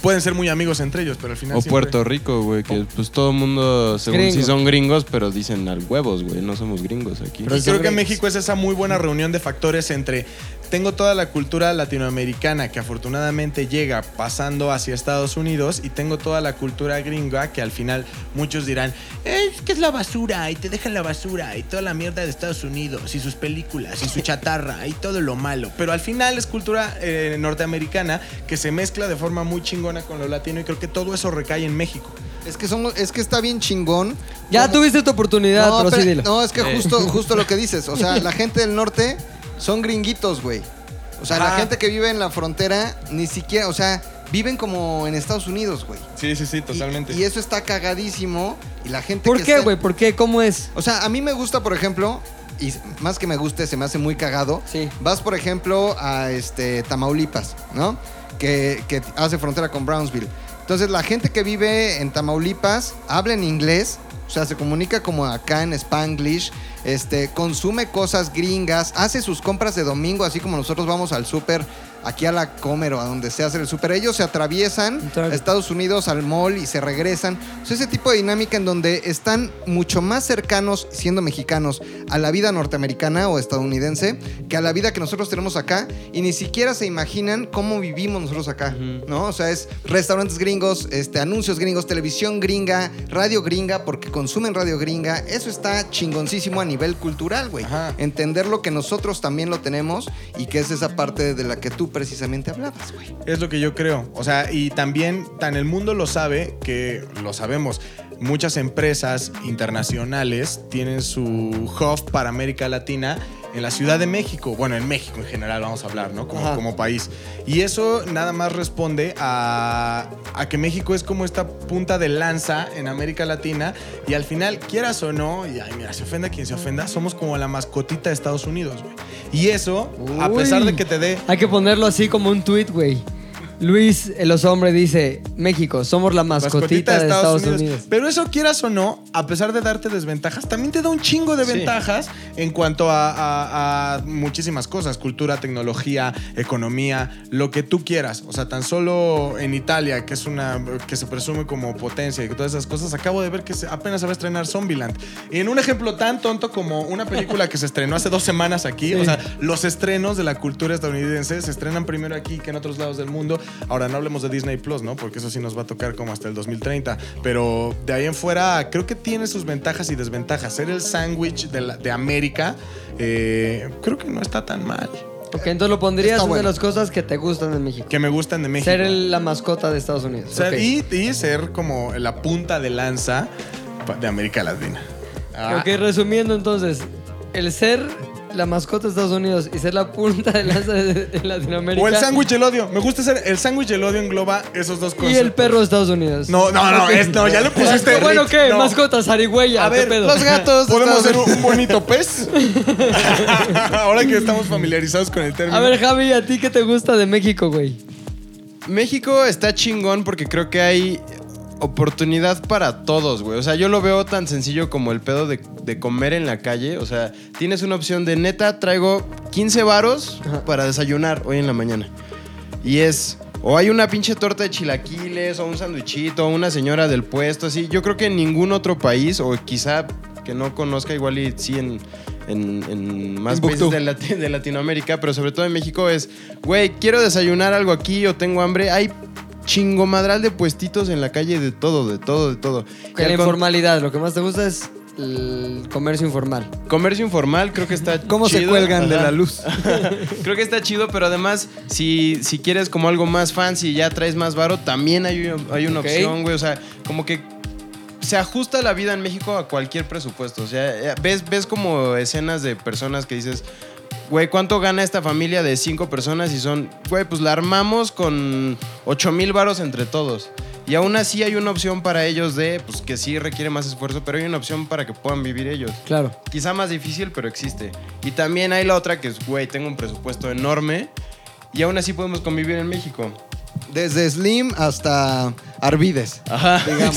pueden ser muy amigos entre ellos, pero al final O siempre- Puerto Rico, güey, que pues todo el mundo, según Gringo. sí son gringos, pero dicen al huevos, güey, no somos gringos aquí. Pero creo que. México es esa muy buena reunión de factores entre tengo toda la cultura latinoamericana que afortunadamente llega pasando hacia Estados Unidos y tengo toda la cultura gringa que al final muchos dirán es que es la basura y te dejan la basura y toda la mierda de Estados Unidos y sus películas y su chatarra y todo lo malo. Pero al final es cultura eh, norteamericana que se mezcla de forma muy chingona con lo latino y creo que todo eso recae en México. Es que somos, es que está bien chingón. Ya Como- tuviste tu oportunidad, no, pero sí pero- dilo. no, es que justo, justo lo que dices. O sea, la gente del norte son gringuitos, güey. O sea, la Ah. gente que vive en la frontera ni siquiera, o sea, viven como en Estados Unidos, güey. Sí, sí, sí, Y- totalmente. Y, eso está cagadísimo. Y la gente ¿Por que qué, está- güey? ¿Por qué? ¿Cómo es? O sea, a mí me gusta, por ejemplo, y más que me guste, se me hace muy cagado. Sí. Vas, por ejemplo, a este Tamaulipas, ¿no? Que, que hace frontera con Brownsville. Entonces, la gente que vive en Tamaulipas habla en inglés, sea, se comunica como acá en Spanglish, este, consume cosas gringas, hace sus compras de domingo, así como nosotros vamos al súper, aquí a la Comer o a donde se hace el súper. Ellos se atraviesan Entonces- a Estados Unidos al mall y se regresan. O sea, ese tipo de dinámica en donde están mucho más cercanos, siendo mexicanos, a la vida norteamericana o estadounidense que a la vida que nosotros tenemos acá y ni siquiera se imaginan cómo vivimos nosotros acá, ¿no? O sea, es restaurantes gringos, este, anuncios gringos, televisión gringa, radio gringa, porque consumen radio gringa. Eso está chingoncísimo a nivel cultural, güey. Entender lo que nosotros también lo tenemos y que es esa parte de la que tú precisamente hablabas, güey. Es lo que yo creo. O sea, y también tan el mundo lo sabe que lo sabemos. Muchas empresas internacionales tienen su hub para América Latina en la Ciudad de México. Bueno, en México en general vamos a hablar, ¿no? Como, como país. Y eso nada más responde a, a que México es como esta punta de lanza en América Latina. Y al final, quieras o no, y ay, mira, se ofenda quien se ofenda, somos como la mascotita de Estados Unidos, güey. Y eso, a pesar de que te dé Hay que ponerlo así como un tweet, güey. Luis, el hombre, dice: México, somos la mascotita, de Estados, Unidos. Pero eso quieras o no, a pesar de darte desventajas, también te da un chingo de Sí. ventajas en cuanto a, a- a muchísimas cosas, cultura, tecnología, economía, lo que tú quieras. O sea, tan solo en Italia, que es una que se presume como potencia y que todas esas cosas, acabo de ver que se- apenas se va a estrenar Zombieland. Y en un ejemplo tan tonto como una película que se estrenó hace dos semanas aquí, o sea, los estrenos de la cultura estadounidense se estrenan primero aquí que en otros lados del mundo. Ahora, no hablemos de Disney Plus, ¿no? Porque eso sí nos va a tocar como hasta el 2030. Pero de ahí en fuera, creo que tiene sus ventajas y desventajas. Ser el sándwich de, América, eh, creo que no está tan mal. Ok, entonces lo pondrías una de las cosas que te gustan de México. Que me gustan de México. Ser el- la mascota de Estados Unidos. Ser- y, y ser como la punta de lanza de América Latina. Ah, Ok, resumiendo entonces, el ser la mascota de Estados Unidos y ser la punta de lanza de, de Latinoamérica. O el sándwich del odio. Me gusta ser el sándwich del odio engloba esos dos Y conceptos. el perro de Estados Unidos. No, no, no, es- no, ya le pusiste. Bueno, ¿qué? No. Mascota, zarigüeya. A ¿qué ver, pedo? Los gatos. de ¿Podemos un, un bonito pez? Ahora que estamos familiarizados con el término. A ver, Javi, ¿a ti qué te gusta de México, güey? México está chingón porque creo que hay oportunidad para todos, güey. O sea, yo lo veo tan sencillo como el pedo de, de comer en la calle. O sea, tienes una opción de neta, traigo 15 varos para desayunar hoy en la mañana. Y es, o hay una pinche torta de chilaquiles, o un sandwichito, o una señora del puesto, así. Yo creo que en ningún otro país, o quizá que no conozca igual y sí en, en- en más países de, Lati- de Latinoamérica, pero sobre todo en México es, güey, quiero desayunar algo aquí o tengo hambre. Hay chingomadral de puestitos en la calle de todo, de todo, de todo. Que la informalidad, lo que más te gusta es el comercio informal. Comercio informal creo que está ¿Cómo se cuelgan de la luz? creo que está chido, pero además, si, si quieres como algo más fancy y ya traes más varo, también hay, hay una opción, güey. O sea, como que se ajusta la vida en México a cualquier presupuesto. O sea, eh, ves, ves como escenas de personas que dices, güey, ¿cuánto gana esta familia de cinco personas? Y son, güey, pues la armamos con 8 mil varos entre todos. Y aún así hay una opción para ellos de, pues que sí requiere más esfuerzo, pero hay una opción para que puedan vivir ellos. Claro. Quizá más difícil, pero existe. Y también hay la otra que es, güey, tengo un presupuesto enorme y aún así podemos convivir en México. Desde Slim hasta Arvides. Ajá. Digamos.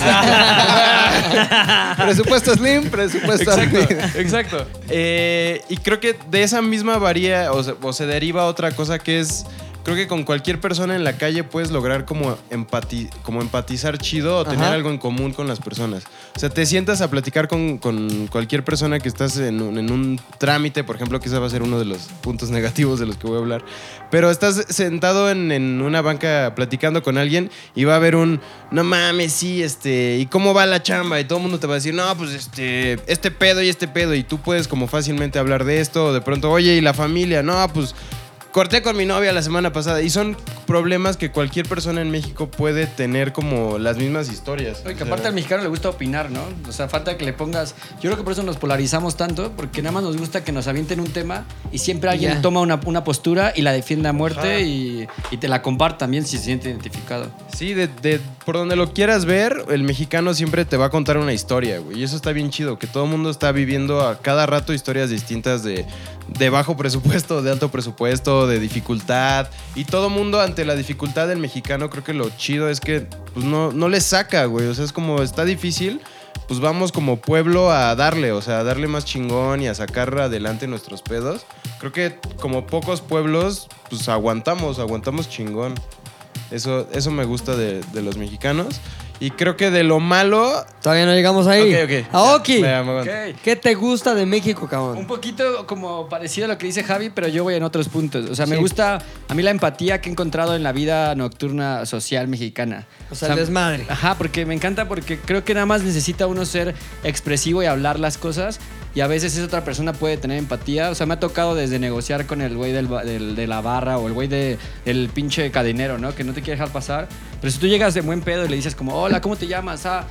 presupuesto Slim, presupuesto Arvides. Exacto, exacto. Eh, y creo que de esa misma varía o se, o se deriva otra cosa que es. Creo que con cualquier persona en la calle puedes lograr como, empati- como empatizar chido o tener algo en común con las personas. O sea, te sientas a platicar con, con cualquier persona que estás en un, en un trámite, por ejemplo, que ese va a ser uno de los puntos negativos de los que voy a hablar. Pero estás sentado en, en una banca platicando con alguien y va a haber un, no mames, sí, este, ¿y cómo va la chamba? Y todo el mundo te va a decir, no, pues este, este pedo y este pedo. Y tú puedes como fácilmente hablar de esto o de pronto, oye, ¿y la familia? No, pues corté con mi novia la semana pasada y son problemas que cualquier persona en México puede tener como las mismas historias. Oye, que O sea, aparte al mexicano le gusta opinar, ¿no? O sea, falta que le pongas. Yo creo que por eso nos polarizamos tanto, porque nada más nos gusta que nos avienten un tema y siempre alguien toma una, una postura y la defiende a muerte y te la comparte también si se siente identificado. Sí, de, de- por donde lo quieras ver, el mexicano siempre te va a contar una historia, güey. Y eso está bien chido, que todo el mundo está viviendo a cada rato historias distintas de, de bajo presupuesto, de alto presupuesto, de dificultad. Y todo mundo ante la dificultad del mexicano, creo que lo chido es que pues, no, no le saca, güey. O sea, es como está difícil. Pues vamos como pueblo a darle, o sea, a darle más chingón y a sacar adelante nuestros pedos. Creo que como pocos pueblos, pues aguantamos, aguantamos chingón. Eso, eso me gusta de, de los mexicanos. Y creo que de lo malo. Todavía no llegamos ahí. Ok, ok. Aoki, Ya, me. Ok. ¿qué te gusta de México, Un cabrón? poquito como parecido a lo que dice Javi, pero yo voy en otros puntos. O sea, me gusta a mí la empatía que he encontrado en la vida nocturna social mexicana. O sea, el desmadre. Ajá, porque me encanta porque creo que nada más necesita uno ser expresivo y hablar las cosas. Y a veces esa otra persona puede tener empatía. O sea, me ha tocado desde negociar con el güey del, de la barra o el güey de- del pinche cadenero, ¿no? Que no te quiere dejar pasar. Pero si tú llegas de buen pedo y le dices como, hola, ¿cómo te llamas? Ah,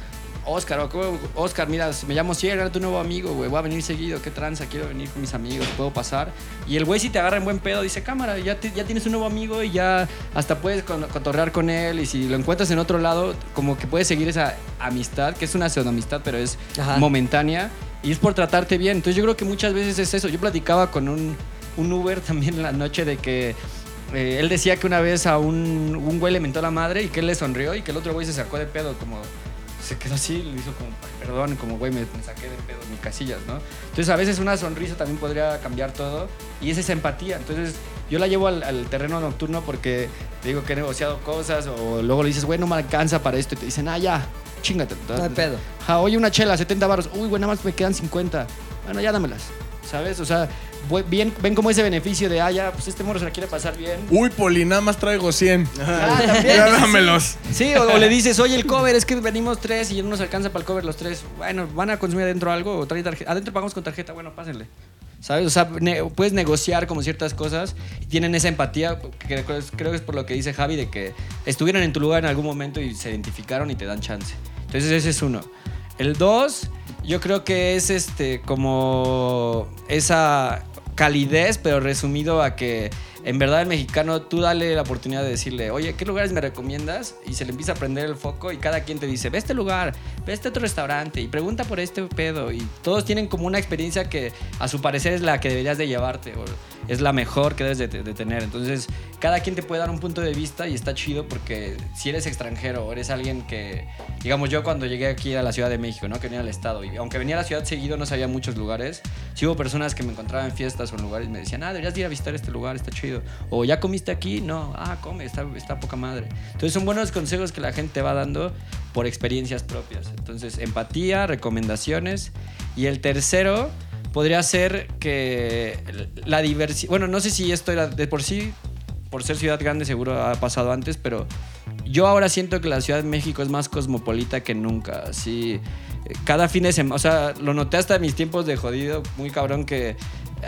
Oscar, o ¿cómo- Oscar, mira, me llamo Sierra, era tu nuevo amigo, güey. Voy a venir seguido, qué tranza, quiero venir con mis amigos, puedo pasar. Y el güey, si te agarra en buen pedo, dice, cámara, ya, te- ya tienes un nuevo amigo y ya hasta puedes cotorrear con él. Y si lo encuentras en otro lado, como que puedes seguir esa amistad, que es una pseudo amistad, pero es Ajá. momentánea. Y es por tratarte bien. Entonces yo creo que muchas veces es eso. Yo platicaba con un, un Uber también la noche de que eh, él decía que una vez a un, un güey le mentó la madre y que él le sonrió y que el otro güey se sacó de pedo, como se quedó así, le hizo como, "Ay, perdón, como güey, me, me saqué de pedo, mi casillas, ¿no? Entonces a veces una sonrisa también podría cambiar todo y es esa empatía. Entonces yo la llevo al, al terreno nocturno porque digo que he negociado cosas o luego le dices, güey, no me alcanza para esto y te dicen, ah, ya, chingate. No hay pedo. Ja, oye, una chela, 70 baros. Uy, güey, nada más me quedan 50. Bueno, ya dámelas. ¿Sabes? O sea, bien, ven como ese beneficio de, ah, ya, pues este morro se la quiere pasar bien. Uy, Poli, nada más traigo 100. Ah, también. Ya dámelos. Sí, o, o le dices, oye, el cover, es que venimos tres y no nos alcanza para el cover los tres. Bueno, ¿van a consumir adentro algo? O traen tarjeta? Adentro pagamos con tarjeta, bueno, pásenle. ¿Sabes? O sea, ne- puedes negociar como ciertas cosas y tienen esa empatía, que creo, creo que es por lo que dice Javi, de que estuvieron en tu lugar en algún momento y se identificaron y te dan chance. Entonces ese es uno. El dos, yo creo que es este como esa calidez, pero resumido a que en verdad el mexicano tú dale la oportunidad de decirle, oye, ¿qué lugares me recomiendas? Y se le empieza a prender el foco y cada quien te dice, ve este lugar, ve este otro restaurante y pregunta por este pedo. Y todos tienen como una experiencia que a su parecer es la que deberías de llevarte o es la mejor que debes de, tener. Entonces, cada quien te puede dar un punto de vista y está chido porque si eres extranjero eres alguien que, digamos yo cuando llegué aquí a la Ciudad de México, ¿no? Que venía al estado y aunque venía a la ciudad seguido no sabía muchos lugares, sí hubo personas que me encontraban en fiestas o en lugares y me decían, ah, deberías de ir a visitar este lugar, está chido. O ya comiste aquí, no, ah, come, está, poca madre. Entonces son buenos consejos que la gente va dando por experiencias propias. Entonces, empatía, recomendaciones. Y el tercero podría ser que la diversidad, bueno, no sé si esto era de por sí, por ser ciudad grande seguro ha pasado antes, pero yo ahora siento que la Ciudad de México es más cosmopolita que nunca. Así, eh, cada fin de semana, o sea, lo noté hasta mis tiempos de jodido, muy cabrón, que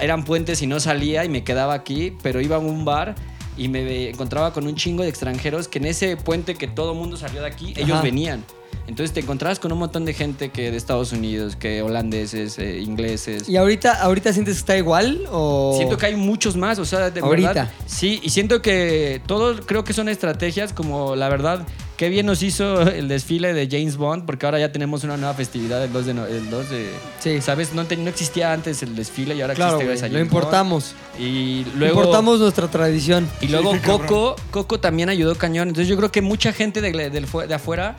eran puentes y no salía y me quedaba aquí, pero iba a un bar y me encontraba con un chingo de extranjeros que en ese puente que todo mundo salió de aquí, ellos venían. Entonces te encontrabas con un montón de gente que de Estados Unidos, que holandeses, eh, ingleses. ¿Y ahorita, ahorita sientes que está igual o...? Siento que hay muchos más, o sea, de Ahorita. verdad. Sí, y siento que todos creo que son estrategias como la verdad, qué bien nos hizo el desfile de James Bond, porque ahora ya tenemos una nueva festividad el 2 de... no- el 2 de Sí. ¿Sabes? No, te- no existía antes el desfile y ahora Claro, existe gracias a lo James Bond. importamos. Y luego... Importamos nuestra tradición. Y luego Coco, Coco también ayudó cañón. Entonces yo creo que mucha gente de, del fu- de afuera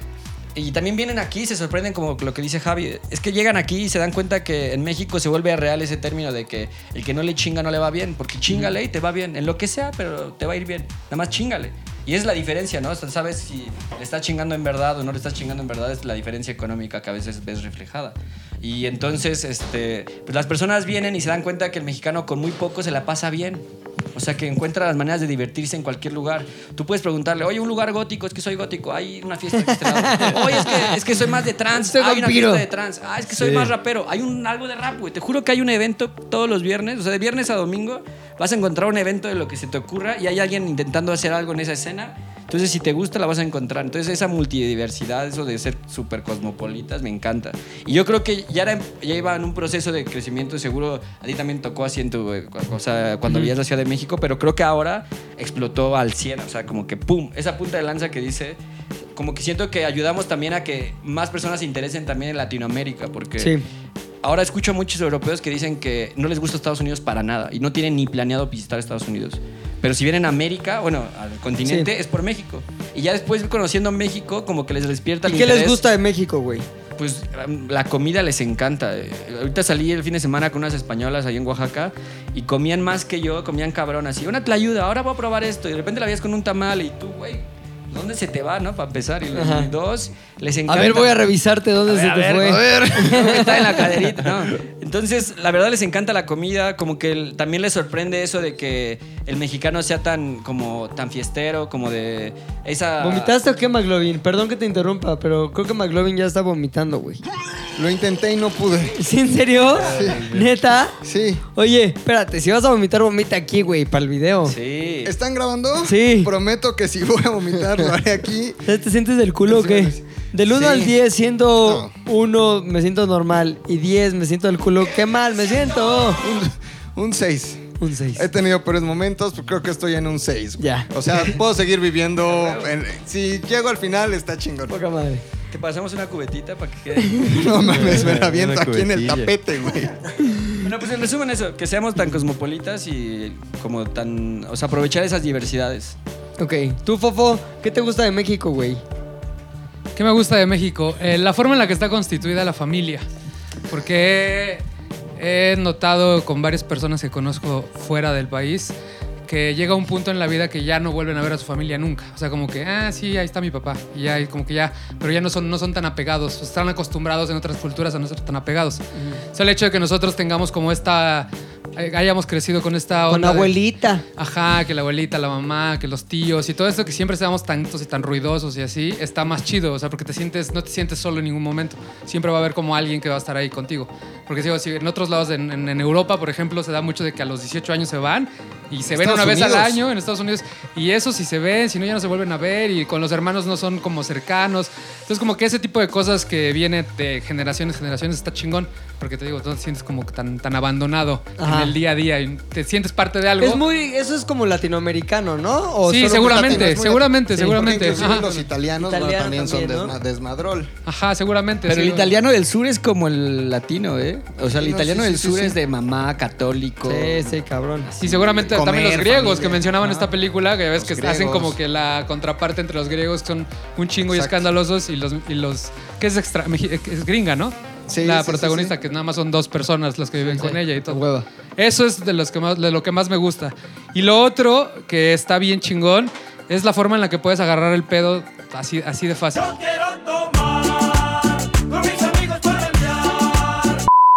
y también vienen aquí y se sorprenden como lo que dice Javi. Es que llegan aquí y se dan cuenta que en México se vuelve real ese término de que el que no le chinga no le va bien. Porque chingale y te va bien. En lo que sea, pero te va a ir bien. Nada más chingale. Y es la diferencia, ¿no? O sea, sabes si le estás chingando en verdad o no le estás chingando en verdad. Es la diferencia económica que a veces ves reflejada. Y entonces, este, pues las personas vienen y se dan cuenta que el mexicano con muy poco se la pasa bien. O sea, que encuentra las maneras de divertirse en cualquier lugar. Tú puedes preguntarle, oye, un lugar gótico, es que soy gótico, hay una fiesta de este. Oye, es que, es que soy más de trans, Soy hay una vampiro. fiesta de trans. Ah, es que soy más rapero, hay un, algo de rap, güey. Te juro que hay un evento todos los viernes, o sea, de viernes a domingo, vas a encontrar un evento de lo que se te ocurra y hay alguien intentando hacer algo en esa escena. Entonces, si te gusta, la vas a encontrar. Entonces, esa multidiversidad, eso de ser súper cosmopolitas, me encanta. Y yo creo que ya, era, ya iba en un proceso de crecimiento, seguro a ti también tocó así en tu, eh, o sea, cuando vivías la Ciudad de México, pero creo que ahora explotó al 100, o sea, como que pum, esa punta de lanza que dice, como que siento que ayudamos también a que más personas se interesen también en Latinoamérica, porque Sí. Ahora escucho a muchos europeos que dicen que no les gusta Estados Unidos para nada y no tienen ni planeado visitar Estados Unidos. Pero si vienen a América, bueno, al continente, Sí. es por México. Y ya después conociendo México, como que les despierta ¿Y el qué les gusta de México, güey? Pues la comida les encanta. Ahorita salí el fin de semana con unas españolas ahí en Oaxaca y comían más que yo, comían cabrón así. Una tlayuda, ahora voy a probar esto. Y de repente la veías con un tamal y tú, güey, ¿dónde se te va, no? Para empezar. Y, y dos, les A encanta. ver, voy a revisarte dónde A se ver, te a ver, fue. a ver. Está en la caderita, ¿no? Entonces, la verdad les encanta la comida, como que el- también les sorprende eso de que el mexicano sea tan como tan fiestero, como de esa ¿Vomitaste o qué, McLovin? Perdón que te interrumpa, pero creo que McLovin ya está vomitando, güey. Lo intenté y no pude. ¿Sí, en serio? ¿Neta? Sí. Oye, espérate, si vas a vomitar, vomita aquí, güey, para el video. Sí. ¿Están grabando? Sí. Prometo que si voy a vomitar, lo haré aquí. ¿Ya ¿Te sientes del culo o qué? Del 1 Sí. al 10, siendo 1 me siento normal y 10 me siento del culo. ¡Qué mal me siento! Un 6. Un 6. He tenido peores momentos, pero creo que estoy en un 6. Ya. O sea, puedo seguir viviendo. en- si llego al final, está chingón. Poca madre. Te pasamos una cubetita para que quede. No mames, me la aviento aquí en el tapete, güey. bueno, pues en resumen eso, que seamos tan cosmopolitas y como tan, o sea, aprovechar esas diversidades. Ok, tú, Fofo, ¿qué te gusta de México, güey? ¿Qué me gusta de México? Eh, la forma en la que está constituida la familia. Porque he notado con varias personas que conozco fuera del país que llega un punto en la vida que ya no vuelven a ver a su familia nunca. O sea, como que, ah, sí, ahí está mi papá. Y ya, y como que ya, pero ya no son, no son tan apegados. Están acostumbrados en otras culturas a no ser tan apegados. O sea, el hecho de que nosotros tengamos como esta, hayamos crecido con esta Con onda de- abuelita. Ajá, que la abuelita, la mamá, que los tíos y todo esto que siempre seamos tantos y tan ruidosos y así, está más chido, o sea, porque te sientes, no te sientes solo en ningún momento. Siempre va a haber como alguien que va a estar ahí contigo. Porque digo, si en otros lados, en, en- en Europa, por ejemplo, se da mucho de que a los 18 años se van y se ven Estados una vez al año en Estados Unidos y eso si se ven, si no ya no se vuelven a ver y con los hermanos no son como cercanos. Entonces como que ese tipo de cosas que viene de generaciones, generaciones está chingón, porque te digo, no te sientes como tan, tan abandonado Ajá. en el día a día y te sientes parte de algo. Es muy, eso es como latinoamericano, ¿no? ¿O Sí, seguramente, seguramente, seguramente. Ajá. los italianos también, son ¿no? desma- desmadrol. Ajá, seguramente. Pero el italiano del sur es como el latino, ¿eh? O sea, el italiano sí, del sí, sur sí. es de mamá, católico. Sí, sí, cabrón. Y seguramente Comer, también los griegos familia. que mencionaban en esta película, que ya ves que griegos. hacen como que la contraparte entre los griegos que son un chingo y escandalosos y los, y los que es extra, es gringa, ¿no? Sí, la sí, protagonista sí. que nada más son dos personas las que viven con ella y todo. hueva. Eso es de los que más, de lo que más me gusta. Y lo otro que está bien chingón es la forma en la que puedes agarrar el pedo así, así de fácil.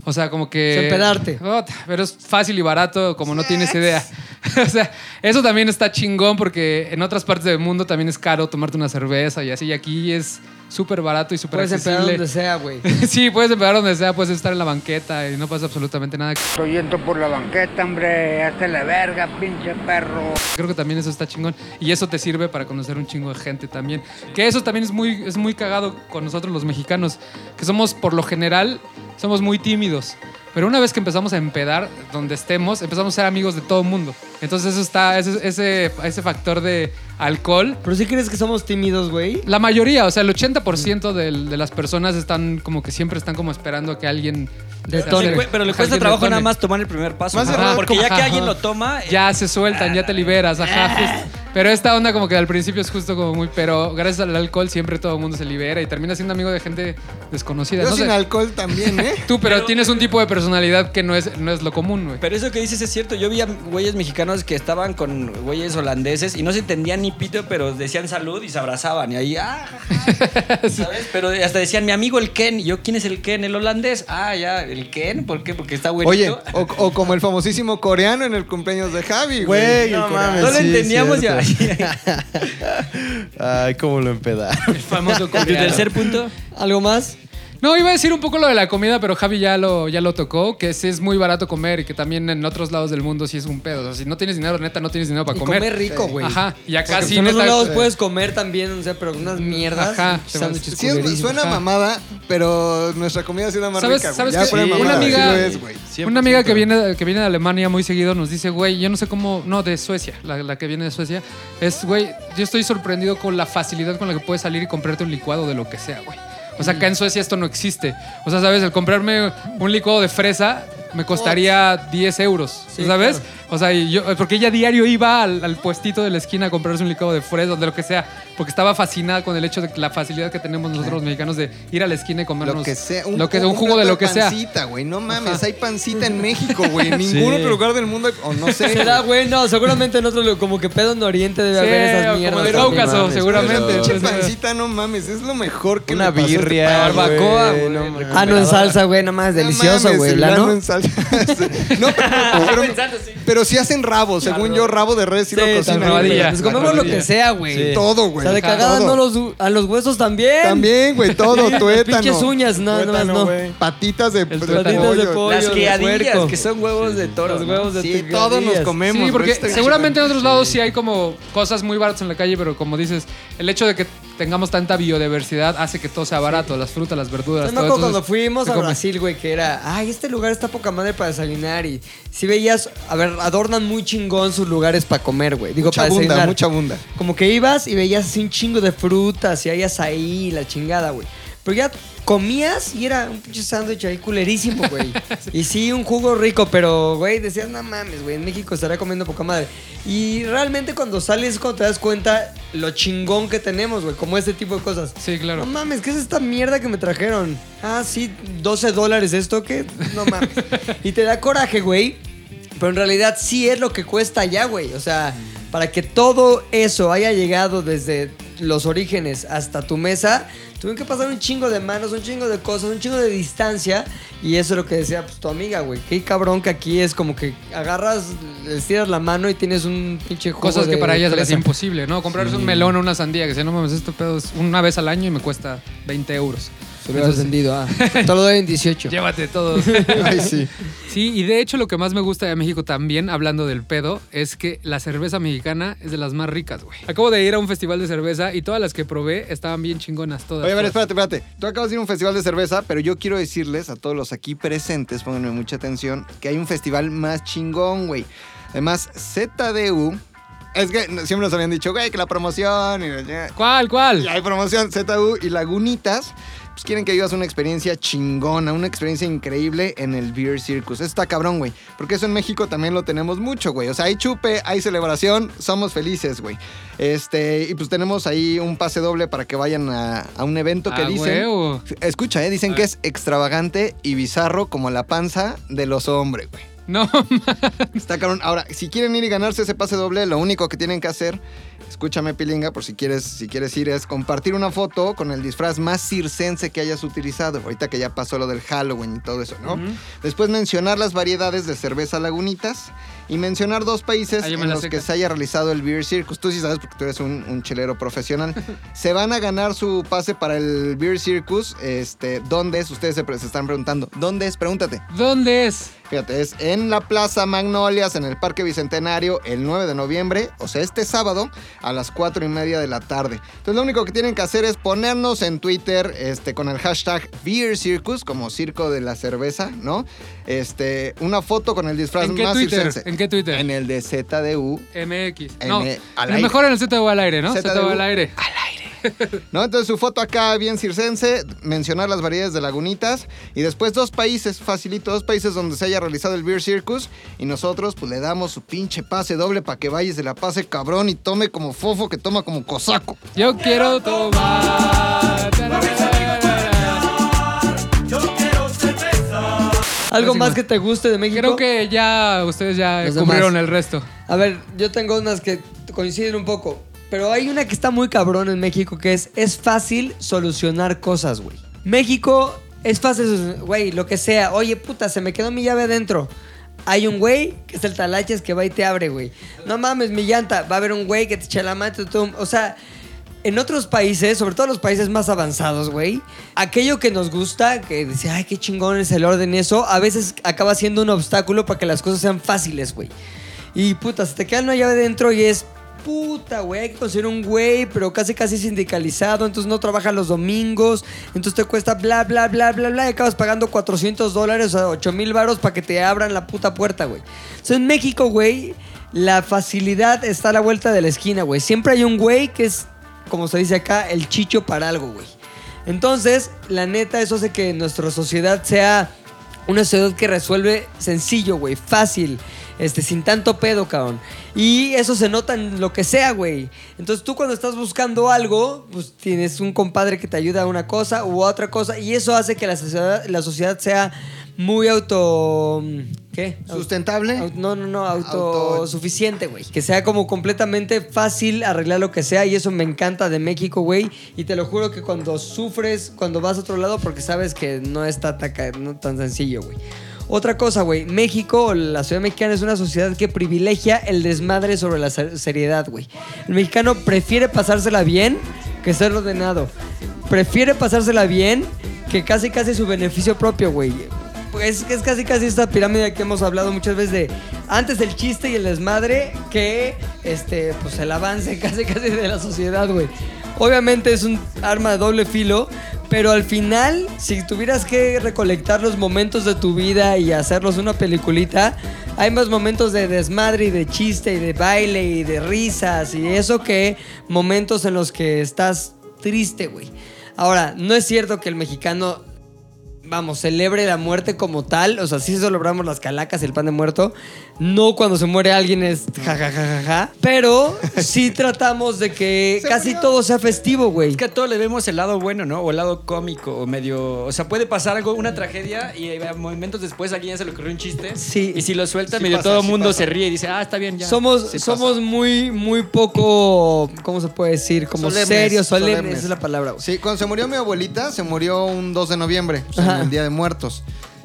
O sea, como que. Empedarte. Ota, Pero es fácil y barato, como no tienes idea. o sea, eso también está chingón porque en otras partes del mundo también es caro tomarte una cerveza y así. Y aquí es súper barato y súper Puedes empezar accesible. donde sea, güey. sí, puedes empezar donde sea, puedes estar en la banqueta y no pasa absolutamente nada. Estoy yendo por la banqueta, hombre. Hazte la verga, pinche perro. Creo que también eso está chingón. Y eso te sirve para conocer un chingo de gente también. Que eso también es muy, es muy cagado con nosotros los mexicanos. Que somos, por lo general, somos muy tímidos. Pero una vez que empezamos a empedar, donde estemos, empezamos a ser amigos de todo el mundo. Entonces eso está, ese, ese, ese factor de alcohol. Pero si crees que somos tímidos, güey. La mayoría, o sea, el 80% del- de las personas están como que siempre están como esperando a que alguien... Le pero le cuesta trabajo nada más tomar el primer paso. Más de Ajá, porque ya ajá, que ajá. alguien lo toma, Ya se sueltan, ya te liberas, ajá. justo. Pero esta onda como que al principio es justo como muy... Pero gracias al alcohol siempre todo el mundo se libera y termina siendo amigo de gente desconocida. Yo No sin sé, alcohol también, ¿eh? tú, pero, tienes un tipo de personalidad que no es, no es lo común, güey. Pero eso que dices es cierto. Yo vi a güeyes mexicanos que estaban con güeyes holandeses y no se entendían ni pito, pero decían salud y se abrazaban. Y ahí, ah, ¿sabes? Pero hasta decían, mi amigo el Ken. Y yo, ¿quién es el Ken? ¿El holandés? Ah, ya, ¿el Ken? ¿Por qué? Porque está buenito. Oye, o, o como el famosísimo coreano en el cumpleaños de Javi, güey. No el mames. coreano. no lo sí, entendíamos ya. Ay, cómo lo empedaron. El famoso ¿Tu coreano. tercer punto? ¿Algo más? No, iba a decir un poco lo de la comida, pero Javi ya lo, ya lo tocó, que sí es muy barato comer y que también en otros lados del mundo sí es un pedo. O sea, si no tienes dinero, neta, no tienes dinero para Y comer. comer rico, güey. Ajá, y acá Porque sí, en otros lados puedes comer también, o sea, pero unas mierdas. Ajá, sándwiches Sí, es- suena Ajá. mamada, pero nuestra comida sí es la más ¿Sabes, rica, sabes Ya que una sí amiga, lo es, güey. una amiga que viene, que viene de Alemania muy seguido nos dice, güey, yo no sé cómo, no, de Suecia, la, la que viene de Suecia, es, güey, yo estoy sorprendido con la facilidad con la que puedes salir y comprarte un licuado de lo que sea, güey. O sea, acá en Suecia esto no existe. O sea, ¿sabes? El comprarme un licuado de fresa me costaría 10 euros, Sí, ¿sabes? claro. O sea, y yo, porque ella diario iba al, al puestito de la esquina a comprarse un licuado de fresa o de lo que sea, porque estaba fascinada con el hecho de que la facilidad que tenemos nosotros los mexicanos de ir a la esquina y comernos Lo que sea. lo que, un jugo de lo que sea. pancita, güey. No mames, hay pancita en México, güey. En ningún otro lugar del mundo hay- O no sé. Será bueno, seguramente en otro, como que pedo en Oriente debe Sí, haber esas como mierdas. Cáucaso, mames, seguramente. Pancita, no mames. Es lo mejor que Una este birria. Barbacoa, güey, güey. no. Ah, no, en salsa, güey, nada más, No delicioso, mames, güey. el ¿la grano no? en salsa. no, pero, pero, pero sí hacen rabo. Según yo, rabo de res sí, lo cocinan. rabadilla. Nos comemos lo que sea, güey. Sí. Todo, O güey. sea, de cagada no los, a los huesos también. También, güey, todo, tuétano. Pinches uñas, no, nada más no. güey. Patitas de, pollo. Las criadillas, que son huevos de toro. Los huevos de Sí, todos nos comemos. Sí, porque seguramente en otros lados sí hay como cosas muy baratas en la calle, pero como dices, el hecho de que tengamos tanta biodiversidad hace que todo sea barato, las frutas, las verduras, todo. entonces, cuando fuimos a. Brasil, güey, que era, ay, este lugar está poca madre para desayunar y si veías, a ver, adornan muy chingón sus lugares para comer, güey. Digo, Mucha para bunda, desayunar. mucha bunda. Como que ibas y veías así un chingo de frutas y hay azaí, la chingada, güey. Pero ya comías y era un pinche sándwich ahí culerísimo, güey. Y sí, un jugo rico, pero, güey, decías, no mames, güey, en México estará comiendo poca madre. Y realmente cuando sales, cuando te das cuenta lo chingón que tenemos, güey, como este tipo de cosas. Sí, claro. No mames, ¿qué es esta mierda que me trajeron? Ah, sí, 12 dólares esto, ¿qué? No mames. y te da coraje, güey. Pero en realidad sí es lo que cuesta ya, güey. O sea, para que todo eso haya llegado desde los orígenes hasta tu mesa, tuvieron que pasar un chingo de manos, un chingo de cosas, un chingo de distancia. Y eso es lo que decía pues, tu amiga, güey. Qué cabrón que aquí es como que agarras, estiras la mano y tienes un pinche jugo Cosas que para ellas les es imposible, ¿no? Comprarse un melón o una sandía, que si no mames, este pedo es una vez al año y me cuesta 20 euros. Se lo hubieras vendido, ah. Te lo doy en 18. Llévate todos. Ay, sí. Sí, y de hecho lo que más me gusta de México también, hablando del pedo, es que la cerveza mexicana es de las más ricas, güey. Acabo de ir a un festival de cerveza y todas las que probé estaban bien chingonas todas. Oye, a ver, espérate, espérate. Tú acabas de ir a un festival de cerveza, pero yo quiero decirles a todos los aquí presentes, pónganme mucha atención, que hay un festival más chingón, güey. Además, ZDU. Es que siempre nos habían dicho, güey, que la promoción. Y, ¿Cuál, cuál? y hay promoción, ZDU y Lagunitas. Pues quieren que vivas una experiencia chingona, una experiencia increíble en el Beer Circus. Eso está cabrón, güey. Porque eso en México también lo tenemos mucho, güey. O sea, hay chupe, hay celebración, somos felices, güey. Este, y pues tenemos ahí un pase doble para que vayan a, a un evento que Ah, dicen. huevo. Escucha, eh, dicen que es extravagante y bizarro como la panza de los hombres, güey. No, Está cabrón. Ahora, si quieren ir y ganarse ese pase doble, lo único que tienen que hacer, escúchame, Pilinga, por si quieres, si quieres ir, es compartir una foto con el disfraz más circense que hayas utilizado. Ahorita que ya pasó lo del Halloween y todo eso, ¿no? Después mencionar las variedades de cerveza lagunitas y mencionar dos países Ah, en los que se haya realizado el Beer Circus. Tú sí sabes porque tú eres un, un chelero profesional. se van a ganar su pase para el Beer Circus. Este, ¿Dónde es? Ustedes se están preguntando. ¿Dónde es? Pregúntate. ¿dónde es? Fíjate, es en la Plaza Magnolias, en el Parque Bicentenario, el 9 de noviembre, o sea, este sábado, a las 4 y media de la tarde. Entonces, lo único que tienen que hacer es ponernos en Twitter este, con el hashtag Beer Circus, como circo de la cerveza, ¿no? Este, una foto con el disfraz ¿En qué más Twitter? circense. ¿En qué Twitter? En el de ZDU, MX. En, no, al aire. mejor en el ZDU al aire, ¿no? ZDU ZDU al aire. ¿no? Entonces su foto acá bien circense, mencionar las variedades de lagunitas y después dos países, facilito, dos países donde se haya realizado el Beer Circus y nosotros pues le damos su pinche pase doble para que vaya y se la pase cabrón y tome como fofo que toma como cosaco. Yo quiero tomar. ¿Algo más que te guste de México? Creo que ya ustedes ya Los cubrieron demás. el resto. A ver, yo tengo unas que coinciden un poco. Pero hay una que está muy cabrón en México que es, es fácil solucionar cosas, güey. México es fácil, güey, lo que sea. Oye, puta, se me quedó mi llave adentro. Hay un güey que es el talaches que va y te abre, güey. No mames, mi llanta. Va a haber un güey que te echa la mano. tú- O sea, en otros países, sobre todo los países más avanzados, güey, aquello que nos gusta, que dice, ay, qué chingón es el orden y eso, a veces acaba siendo un obstáculo para que las cosas sean fáciles, güey. Y puta, se te queda una llave dentro y es puta, güey, hay que conseguir un güey, pero casi casi sindicalizado, entonces no trabaja los domingos, entonces te cuesta bla, bla, bla, bla, bla, y acabas pagando 400 dólares o 8 mil varos para que te abran la puta puerta, güey. Entonces en México, güey, la facilidad está a la vuelta de la esquina, güey. Siempre hay un güey que es, como se dice acá, el chicho para algo, güey. Entonces, la neta, eso hace que nuestra sociedad sea una sociedad que resuelve sencillo, güey, fácil, este, sin tanto pedo, cabrón. Y eso se nota en lo que sea, güey. Entonces tú cuando estás buscando algo, pues tienes un compadre que te ayuda a una cosa u otra cosa, y eso hace que la sociedad, la sociedad sea muy auto... ¿Qué? ¿Sustentable? No, no, no, autosuficiente, güey. Que sea como completamente fácil arreglar lo que sea y eso me encanta de México, güey. Y te lo juro que cuando sufres, cuando vas a otro lado, porque sabes que no está tan, tan sencillo, güey. Otra cosa, güey. México, la ciudad mexicana es una sociedad que privilegia el desmadre sobre la ser- seriedad, güey. El mexicano prefiere pasársela bien que ser ordenado. Prefiere pasársela bien que casi casi su beneficio propio, güey. Pues es casi casi esta pirámide que hemos hablado muchas veces de antes el chiste y el desmadre que este pues el avance casi casi de la sociedad, güey. Obviamente es un arma de doble filo, pero al final si tuvieras que recolectar los momentos de tu vida y hacerlos una peliculita, hay más momentos de desmadre y de chiste y de baile y de risas y eso que momentos en los que estás triste, güey. Ahora, no es cierto que el mexicano vamos, celebre la muerte como tal. O sea, sí celebramos las calacas y el pan de muerto. No cuando se muere alguien es jajajajaja. Pero sí tratamos de que casi todo sea festivo, güey. Es que a todos le vemos el lado bueno, ¿no? O el lado cómico, o medio. O sea, puede pasar algo, una tragedia, y eh, momentos después a alguien ya se le ocurrió un chiste. Sí. Y si lo suelta, Sí medio pasa, todo el sí mundo pasa. se ríe y dice, ah, está bien, ya. Somos, Sí somos pasa. muy, muy poco, ¿cómo se puede decir? Como Solemnes, serios, solemnes, solemnes. esa es la palabra. güey. Sí, cuando se murió mi abuelita, se murió un 2 de noviembre, o sea, en el Día de Muertos.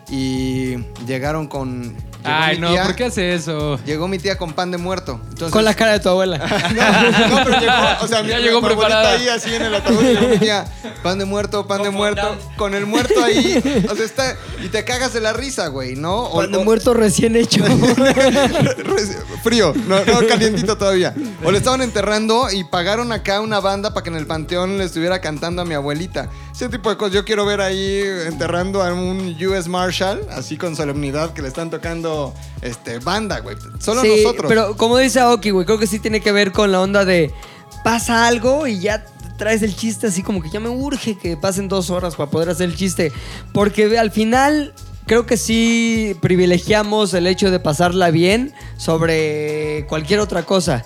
Y llegaron con... llegó Ay, no, tía- ¿por qué hace eso? Llegó mi tía con pan de muerto. Entonces, Con la cara de tu abuela. no, pero llegó, o sea, mi, Ya mi- llegó mi preparada. ahí así en el ataúd y llegó mi tía, pan de muerto, pan de muerto, con el muerto ahí, o sea, está, y te cagas de la risa, güey, ¿no? O- Cuando o- muerto recién hecho. Frío, no, no calientito todavía. O le estaban enterrando y pagaron acá una banda para que en el panteón le estuviera cantando a mi abuelita. Ese tipo de cosas. Yo quiero ver ahí enterrando a un US Marshal, así con solemnidad, que le están tocando este, banda, güey. Solo sí, nosotros. pero como dice Aoki, güey, creo que sí tiene que ver con la onda de pasa algo y ya traes el chiste así como que ya me urge que pasen dos horas para poder hacer el chiste. Porque al final creo que sí privilegiamos el hecho de pasarla bien sobre cualquier otra cosa.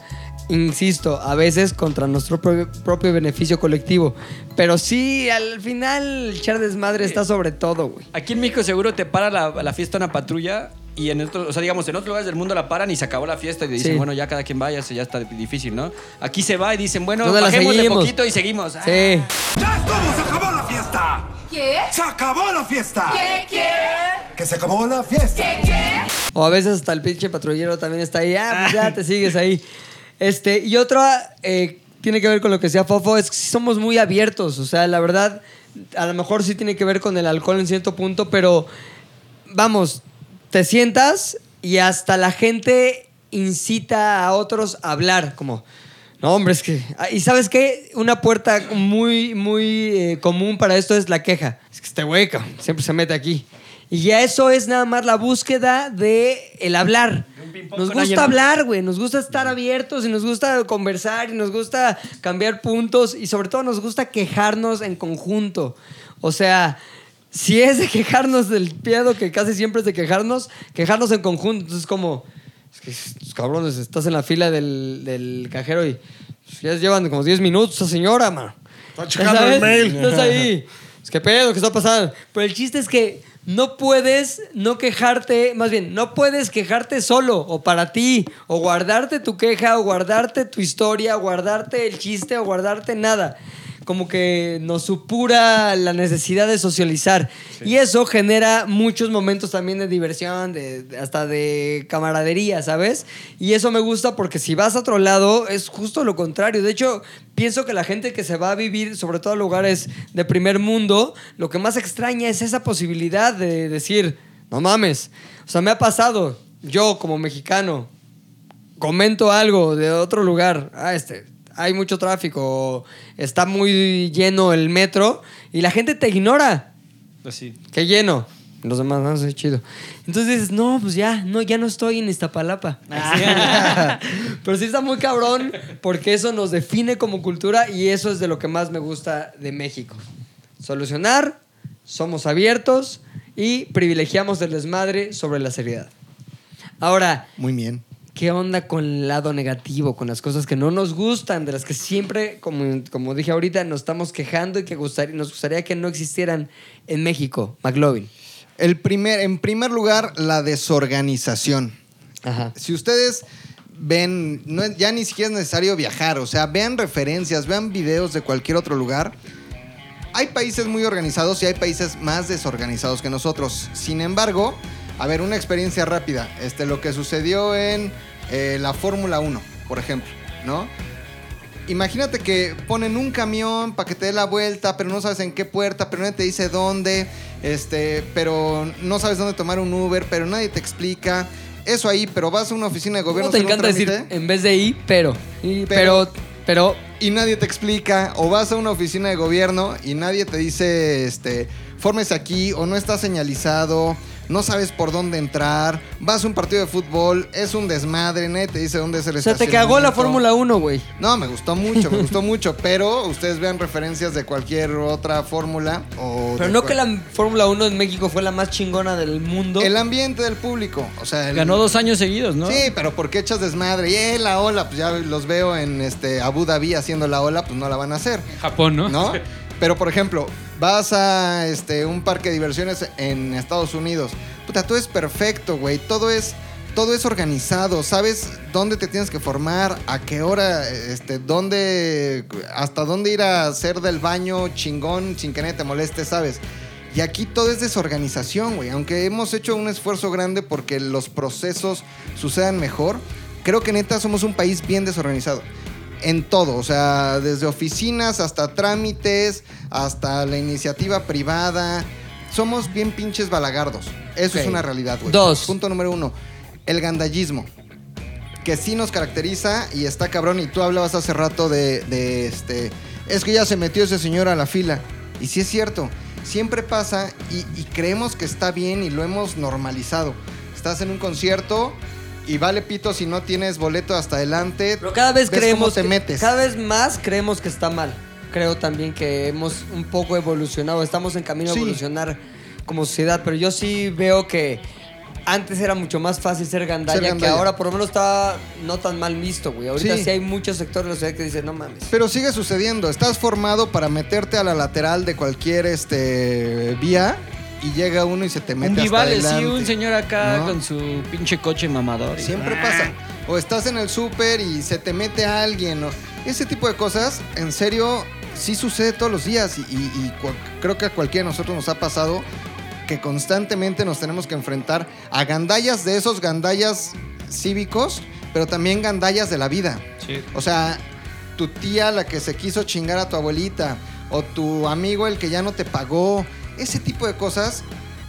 Insisto, a veces contra nuestro pro- propio beneficio colectivo. Pero sí, al final, echar desmadre está sobre todo, güey. Aquí en México seguro te para la, la fiesta una patrulla y en otros, o sea, digamos, en otros lugares del mundo la paran y se acabó la fiesta y dicen, Sí. bueno, ya cada quien vaya, ya está difícil, ¿no? Aquí se va y dicen, bueno, ¿Dónde la bajemos de poquito y seguimos. Ah, Sí. ¡Ya estuvo! ¡Se acabó la fiesta! ¿Qué? ¡Se acabó la fiesta! ¿Qué? ¿Qué? ¡Que se acabó la fiesta! ¿Qué? ¿Qué? O a veces hasta el pinche patrullero también está ahí. Ah, pues ya te sigues ahí. Este, y otra eh, tiene que ver con lo que decía Fofo, es que somos muy abiertos. O sea, la verdad, a lo mejor sí tiene que ver con el alcohol en cierto punto, pero vamos, te sientas y hasta la gente incita a otros a hablar, como, no, hombre, es que... ah, Y sabes qué? Una puerta muy, muy eh, común para esto es la queja. Es que este cabrón, siempre se mete aquí. Y ya eso es nada más la búsqueda de el hablar. Nos gusta hablar, güey. Nos gusta estar abiertos y nos gusta conversar y nos gusta cambiar puntos y sobre todo nos gusta quejarnos en conjunto. O sea, si es de quejarnos del pedo, que casi siempre es de quejarnos, quejarnos en conjunto. Entonces, como, es que, cabrones, estás en la fila del, del cajero y pues, ya llevan como 10 minutos esa señora, man. Está checando ¿Sabes? el mail. Estás ahí. Es que pedo, ¿qué está pasando? Pero el chiste es que no puedes no quejarte, más bien, no puedes quejarte solo o para ti, o guardarte tu queja, o guardarte tu historia, o guardarte el chiste, o guardarte nada. Como que nos supura la necesidad de socializar. Y eso genera muchos momentos también de diversión, de, de- hasta de camaradería, ¿sabes? Y eso me gusta porque si vas a otro lado es justo lo contrario. De hecho, pienso que la gente que se va a vivir, sobre todo a lugares de primer mundo, lo que más extraña es esa posibilidad de decir, no mames. O sea, me ha pasado, yo como mexicano, comento algo de otro lugar, ah, este, hay mucho tráfico, está muy lleno el metro y la gente te ignora. Así. Qué lleno. Los demás, no sé, chido. Entonces dices, no, pues ya, no, ya no estoy en Iztapalapa. Pero sí está muy cabrón porque eso nos define como cultura y eso es de lo que más me gusta de México. Solucionar, somos abiertos y privilegiamos el desmadre sobre la seriedad. Ahora, Muy bien. ¿Qué onda con el lado negativo, con las cosas que no nos gustan, de las que siempre, como, como dije ahorita, nos estamos quejando y que gustar- nos gustaría que no existieran en México? McLovin. El primer, en primer lugar, la desorganización. Ajá. Si ustedes ven, no ya ni siquiera es necesario viajar, o sea, vean referencias, vean videos de cualquier otro lugar. Hay países muy organizados y hay países más desorganizados que nosotros. Sin embargo, a ver, una experiencia rápida. Este, lo que sucedió en eh, la Fórmula 1, por ejemplo, ¿no? Imagínate que ponen un camión para que te dé la vuelta, pero no sabes en qué puerta, pero nadie te dice dónde, este, pero no sabes dónde tomar un Uber, pero nadie te explica. Eso ahí, pero vas a una oficina de gobierno. ¿Cómo te encanta decir en vez de I, pero? Y- Pero- pero, pero, y nadie te explica, o vas a una oficina de gobierno y nadie te dice, este, fórmese aquí, o no está señalizado, no sabes por dónde entrar, vas a un partido de fútbol, es un desmadre, nadie te dice dónde es el o sea, te cagó la. Fórmula 1, güey. No, me gustó mucho, me gustó mucho, pero ustedes vean referencias de cualquier otra fórmula o Pero de no cual- que la Fórmula 1 en México fue la más chingona del mundo. el ambiente del público, o sea, el- Ganó dos años seguidos, ¿no? Sí, pero ¿por qué echas desmadre? Y eh, la ola, pues ya los veo en este Abu Dhabi haciendo la ola, pues no la van a hacer. Japón, ¿no? ¿no? Pero, por ejemplo, vas a este, un parque de diversiones en Estados Unidos. Puta, todo es perfecto, güey. Todo es, todo es organizado. Sabes dónde te tienes que formar, a qué hora, este, dónde, hasta dónde ir a hacer del baño chingón sin que nadie te moleste, ¿sabes? Y aquí todo es desorganización, güey. Aunque hemos hecho un esfuerzo grande porque los procesos sucedan mejor, creo que neta somos un país bien desorganizado. En todo, o sea, desde oficinas hasta trámites, hasta la iniciativa privada. Somos bien pinches balagardos. Eso es una realidad, güey. Dos. Punto número uno. El gandallismo. Que sí nos caracteriza y está cabrón. Y tú hablabas hace rato de, de este. Es que ya se metió ese señor a la fila. Y sí es cierto. Siempre pasa y, y creemos que está bien y lo hemos normalizado. Estás en un concierto y vale pito si no tienes boleto hasta adelante. Pero cada vez ves creemos cómo te que- metes. Cada vez más creemos que está mal. Creo también que hemos un poco evolucionado, estamos en camino Sí. a evolucionar como sociedad, pero yo sí veo que antes era mucho más fácil ser gandalla, Ser que ahora por lo menos está no tan mal visto, güey. Ahorita sí. Sí. hay muchos sectores de la sociedad que dicen, no mames. Pero sigue sucediendo. Estás formado para meterte a la lateral de cualquier este, vía y llega uno y se te mete Un hasta Vivales, sí, adelante. un señor acá ¿No? con su pinche coche mamador. y- Siempre pasa. O estás en el súper y se te mete a alguien. o- Ese tipo de cosas, en serio, sí sucede todos los días. Y, y- y cua- creo que a cualquiera de nosotros nos ha pasado que constantemente nos tenemos que enfrentar a gandallas de esos gandallas cívicos, pero también gandallas de la vida. Sí. O sea, tu tía la que se quiso chingar a tu abuelita, o tu amigo el que ya no te pagó, ese tipo de cosas,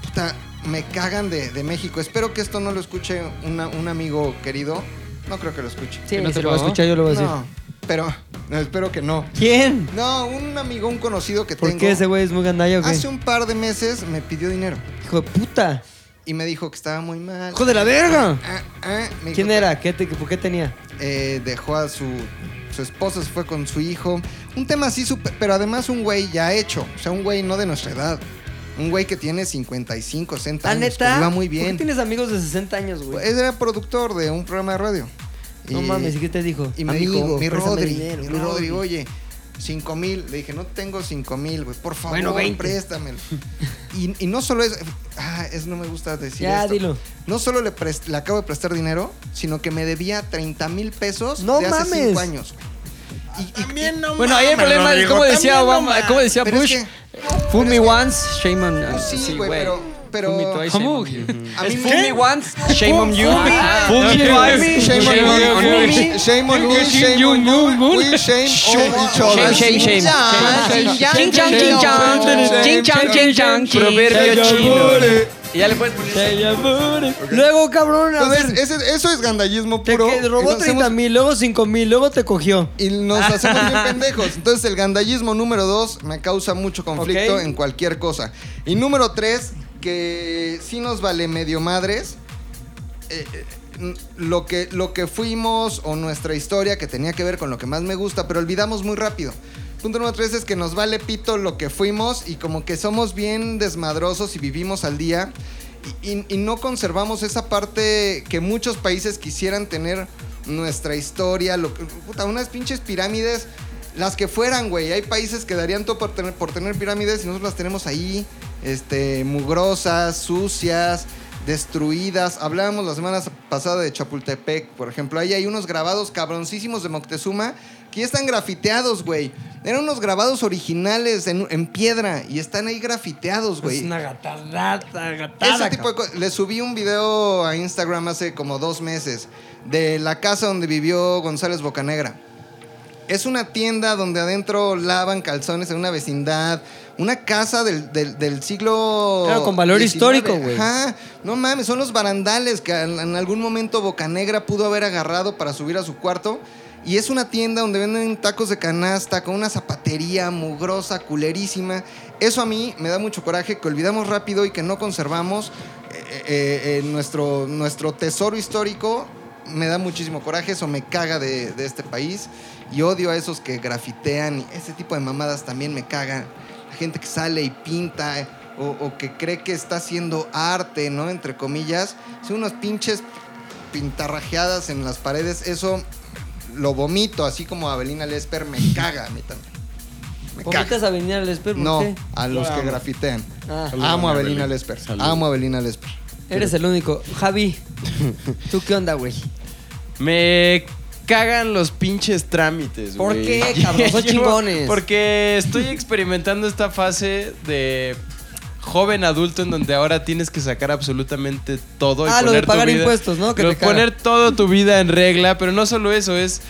puta, me cagan de, de México. Espero que esto no lo escuche una- un amigo querido. No creo que lo escuche. Sí, ¿Que no si te lo voy a pagó? escuchar, yo lo voy a decir. No, pero no, espero que no. ¿Quién? No, un amigo, un conocido que ¿Por tengo. qué ese güey es muy gandalla o qué? Hace un par de meses me pidió dinero Hijo de puta. y me dijo que estaba muy mal. ¡Hijo de la verga! Ah, ah, me dijo ¿Quién que- era? ¿Qué te, ¿Por qué tenía? eh, dejó a su, su esposa, se fue con su hijo. Un tema así, súper- pero además un güey ya hecho. O sea, un güey no de nuestra edad. Un güey que tiene 55, 60 ¿Ah, años. neta? Que iba muy ¿Por qué bien. tienes amigos de 60 años, güey? Él era productor de un programa de radio. No Y- mames, ¿y qué te dijo? Y me Amigo, dijo, mi Rodri, dinero, mi Rodri, Rodri". oye, 5 mil. Le dije, no tengo 5 mil, güey, por favor, Bueno, 20. préstamelo. y, y no solo es, ah, es, no me gusta decir Ya, esto. dilo. No solo le, prest- le acabo de prestar dinero, sino que me debía 30 mil pesos ¡No de hace mames! 5 años. güey. También no Bueno, ahí el problema es como decía no Obama, mames. como decía Pero es Bush, que- fool me es que- once, shame on Pues sí, sí, güey, pero- pero- Fool me once, shame on you. Fool me- twice, shame on Shame you, on on you. me, shame on you, shame on you, we shame on each other. Shame, shame, shame. Shame, Ching chang, ching chang. Ching chang, ching chang. Proverbio chino. Y ya le puedes poner. Luego, cabrón, a Entonces, ver. ese- eso es gandallismo Te puro. que- robó nos 30 hacemos- mil, luego 5 mil, luego te cogió. Y nos hacemos bien pendejos. Entonces, el gandallismo número dos me causa mucho conflicto Ok. en cualquier cosa. Y número tres, que sí nos vale medio madres. eh, eh, n- lo, que, lo que fuimos o nuestra historia que tenía que ver con lo que más me gusta, pero olvidamos muy rápido. Punto número tres es que nos vale pito lo que fuimos y como que somos bien desmadrosos y vivimos al día y, no conservamos esa parte que muchos países quisieran tener nuestra historia, lo puta, unas pinches pirámides, las que fueran, güey. Hay países que darían todo por tener, por tener pirámides y nosotros las tenemos ahí, este, mugrosas, sucias, destruidas. Hablábamos la semana pasada de Chapultepec, por ejemplo. Ahí hay unos grabados cabroncísimos de Moctezuma que ya están grafiteados, güey. Eran unos grabados originales en, en piedra y están ahí grafiteados, güey. Es una gatada, gatada. Ese tipo de cosas. Le subí un video a Instagram hace como dos meses de la casa donde vivió González Bocanegra. Es una tienda donde adentro lavan calzones en una vecindad. Una casa del, del- del siglo. Claro, con valor histórico, güey. Ajá. No mames, son los barandales que en en algún momento Bocanegra pudo haber agarrado para subir a su cuarto. Y es una tienda donde venden tacos de canasta con una zapatería mugrosa, culerísima. Eso a mí me da mucho coraje que olvidamos rápido y que no conservamos eh, eh, eh, nuestro, nuestro tesoro histórico. Me da muchísimo coraje, eso me caga de, de este país. Y odio a esos que grafitean. Ese tipo de mamadas también me cagan. La gente que sale y pinta o, o que cree que está haciendo arte, ¿no? Entre comillas. Son unos pinches pintarrajeadas en las paredes. Eso lo vomito, así como Abelina Lesper me caga a mí también. Me ¿Vomitas caga. a espejo? ¿por No, qué? a los que grafitean. Ah, Amo a Abelina Lesper. Amo a Abelina Lesper. eres el único. Javi, ¿tú qué onda, güey? Me cagan los pinches trámites, ¿Por güey. qué, cabrón? Son Yo- chingones. Porque estoy experimentando esta fase de joven adulto en donde ahora tienes que sacar absolutamente todo y Ah, lo poner de tu pagar vida- impuestos, ¿no? Que lo- poner todo tu vida en regla, pero no solo eso, es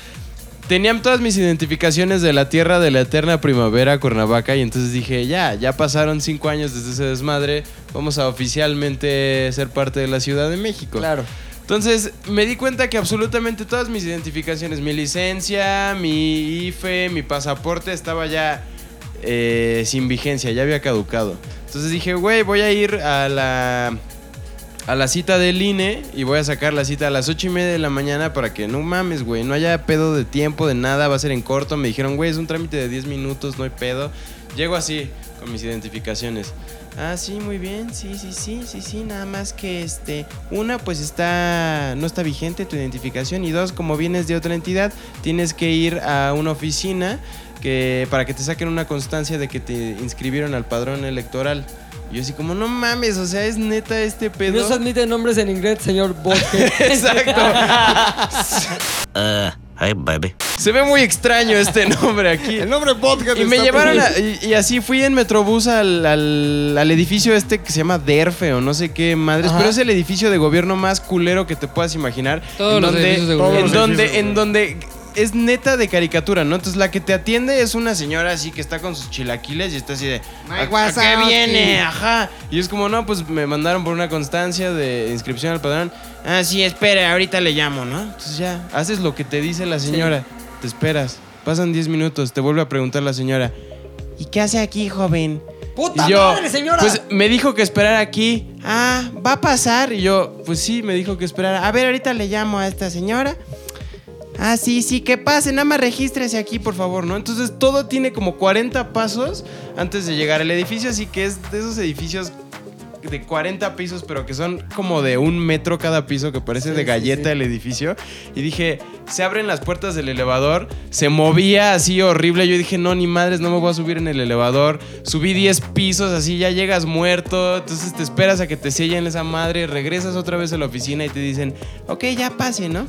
Tenían todas mis identificaciones de la tierra de la eterna primavera, Cuernavaca, y entonces dije, ya, ya pasaron cinco años desde ese desmadre, vamos a oficialmente ser parte de la Ciudad de México. Claro. Entonces me di cuenta que absolutamente todas mis identificaciones, mi licencia, mi IFE, mi pasaporte estaba ya eh, sin vigencia, ya había caducado. Entonces dije, güey, voy a ir a la, a la cita del INE y voy a sacar la cita a las ocho y media de la mañana para que no mames, güey, no haya pedo de tiempo, de nada, va a ser en corto. Me dijeron, güey, es un trámite de 10 minutos, no hay pedo. Llego así, con mis identificaciones. Ah, sí, muy bien, sí, sí, sí, sí, sí, nada más que este, una pues está, no está vigente tu identificación y dos, como vienes de otra entidad, tienes que ir a una oficina que, para que te saquen una constancia de que te inscribieron al padrón electoral. Y yo así como, no mames, o sea, es neta este pedo. No se admiten nombres en inglés, señor Bosque. Exacto. Hey, baby. Se ve muy extraño este nombre aquí. El nombre podcast Y me está llevaron a- y, y así fui en Metrobús al, al- al edificio este que se llama DERFE o no sé qué madres, Ajá. pero es el edificio de gobierno más culero que te puedas imaginar. Todos en los donde, edificios de en gobierno. donde, en donde es neta de caricatura, ¿no? Entonces la que te atiende es una señora así que está con sus chilaquiles y está así de ¿A, a qué Wazowski". viene? Ajá. Y es como, no, pues me mandaron por una constancia de inscripción al padrón. Ah, sí, espere, ahorita le llamo, ¿no? Entonces ya, haces lo que te dice la señora. Te esperas. Pasan 10 minutos, te vuelve a preguntar la señora. ¿Y qué hace aquí, joven? ¡Puta yo, madre, señora! Pues me dijo que esperara aquí. Ah, va a pasar. Y yo, pues sí, me dijo que esperara. A ver, ahorita le llamo a esta señora. Ah, sí, sí, que pase, nada más regístrese aquí, por favor, ¿no? Entonces todo tiene como 40 pasos antes de llegar al edificio, así que es de esos edificios de 40 pisos, pero que son como de un metro cada piso, que parece Sí, de sí, galleta sí. el edificio. Y dije, se abren las puertas del elevador, se movía así horrible. Yo dije, no, ni madres, no me voy a subir en el elevador. Subí 10 pisos, así ya llegas muerto. Entonces te esperas a que te sellen esa madre, regresas otra vez a la oficina y te dicen, ok, ya pase, ¿no?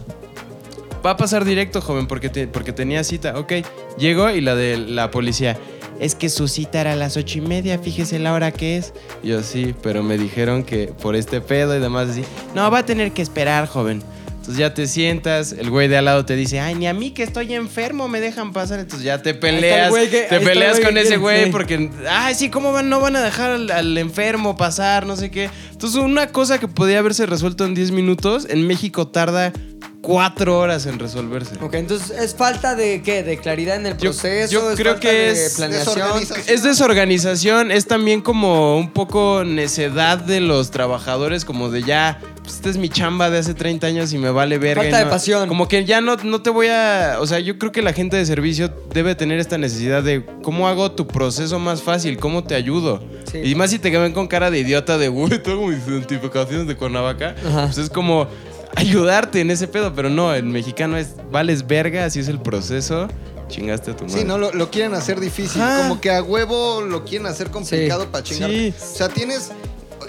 Va a pasar directo, joven, porque, te- porque tenía cita. Ok, llego y la de la policía. Es que su cita era a las ocho y media, fíjese la hora que es. Yo sí, pero me dijeron que por este pedo y demás así. No, va a tener que esperar, joven. Entonces ya te sientas, el güey de al lado te dice, ay, ni a mí que estoy enfermo me dejan pasar. Entonces ya te peleas, que- te peleas con ese güey porque, ay, sí, ¿cómo van? No van a dejar al, al enfermo pasar, no sé qué. Entonces una cosa que podía haberse resuelto en 10 minutos, en México tarda cuatro horas en resolverse. Ok, entonces es falta de qué? De claridad en el Yo- proceso. yo es creo falta que de es planeación. desorganización. Es desorganización, es también como un poco necedad de los trabajadores, como de ya, pues esta es mi chamba de hace 30 años y me vale verga. Falta de pasión. Como que ya no, no te voy a... O sea, yo creo que la gente de servicio debe tener esta necesidad de cómo hago tu proceso más fácil, cómo te ayudo. Sí. Y más si te ven con cara de idiota de, güey, tengo mis identificaciones de Cuernavaca. Ajá. Pues es como ayudarte en ese pedo, pero no, en mexicano es, vales verga, así es el proceso. Chingaste a tu madre. Sí, no, lo, lo quieren hacer difícil. Ajá. Como que a huevo lo quieren hacer complicado para chingar. Sí. O sea, tienes.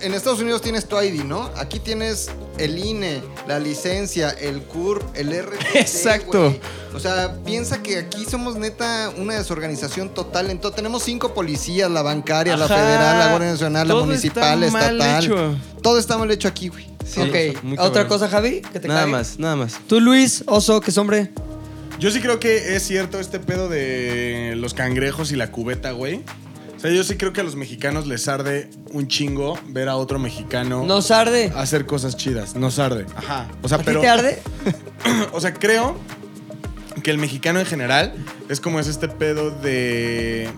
En Estados Unidos tienes tu ID, ¿no? Aquí tienes el INE, la licencia, el CUR, el RTC. Exacto. O sea, piensa que aquí somos neta una desorganización total. Entonces, tenemos cinco policías: la bancaria, la federal, la Guardia Nacional, la Todo municipal, la está mal estatal. hecho. Todo está mal hecho aquí, güey. Sí, ok, ¿otra cosa, Javi? Que te Nada más, nada más. Tú, Luis, oso, que es hombre. Yo sí creo que es cierto este pedo de los cangrejos y la cubeta, güey. O sea, yo sí creo que a los mexicanos les arde un chingo ver a otro mexicano Nos arde. hacer cosas chidas. Nos arde. Ajá. O sea, ¿A ti pero. te arde? O sea, creo que el mexicano en general es como es este pedo de.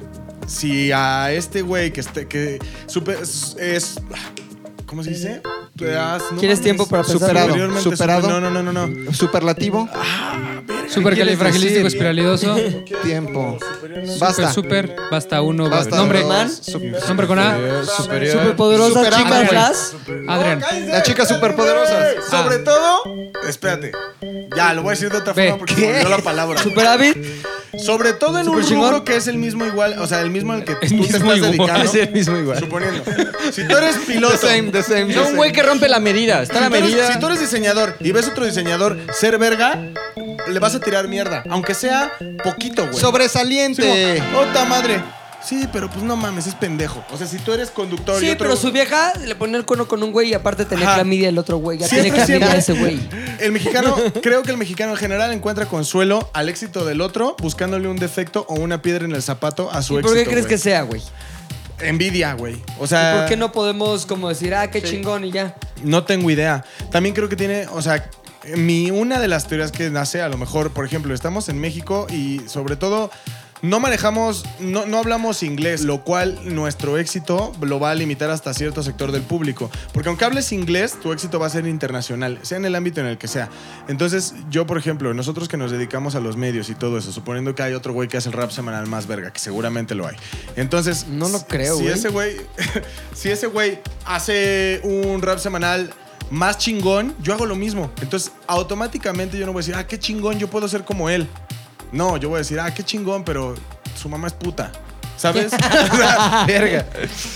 Si a este güey que esté. que super- es, es- ¿Cómo se dice? Te has- no ¿Quieres mames. tiempo para pensar? Superado. Superado. super- no, no, no, no, no. Superlativo. Supercalifragilístico espiralidoso. Tiempo. Super, Basta. super, basta uno. Basta nombre. dos. Man. Nombre con A. Superior. Superpoderosa Super chica Adrian. Flash. Adrián. La chica superpoderosa. Eh, Sobre todo. Espérate. Ya, lo voy a decir de otra forma porque me olvidó la palabra. Superávit. Sobre todo en un rubro que es el mismo igual, o sea, el mismo al que tú te estás igual. dedicando. Es el mismo igual. Suponiendo. Si tú eres piloto. The same, No, un güey que rompe la medida. Está la medida. si tú eres diseñador y ves otro diseñador ser verga, le vas a tirar mierda. Aunque sea poquito, güey. Sobresaliente. ¡Ota madre! Sí, pero pues no mames, es pendejo. O sea, si tú eres conductor y Sí, otro... pero su vieja le ponía el cono con un güey y aparte tenía Ajá. clamidia el otro güey. Ya Siempre, tiene clamidia siempre. ese güey. El mexicano, creo que el mexicano en general encuentra consuelo al éxito del otro buscándole un defecto o una piedra en el zapato a su ¿Y éxito. por qué crees güey. que sea, güey? Envidia, güey. O ¿Y sea... por qué no podemos como decir, ah, qué chingón y ya? No tengo idea. También creo que tiene, o sea, mi, una de las teorías que nace, a lo mejor, por ejemplo, estamos en México y sobre todo no manejamos, no, no hablamos inglés, lo cual nuestro éxito lo va a limitar hasta cierto sector del público. Porque aunque hables inglés, tu éxito va a ser internacional, sea en el ámbito en el que sea. Entonces, yo, por ejemplo, nosotros que nos dedicamos a los medios y todo eso, suponiendo que hay otro güey que hace el rap semanal más verga, que seguramente lo hay. Entonces, No lo creo, si ese güey, si ese güey hace un rap semanal más chingón, yo hago lo mismo. Entonces, automáticamente yo no voy a decir, ah, qué chingón, yo puedo ser como él. No, yo voy a decir, ah, qué chingón, pero su mamá es puta. ¿Sabes? O sea, verga.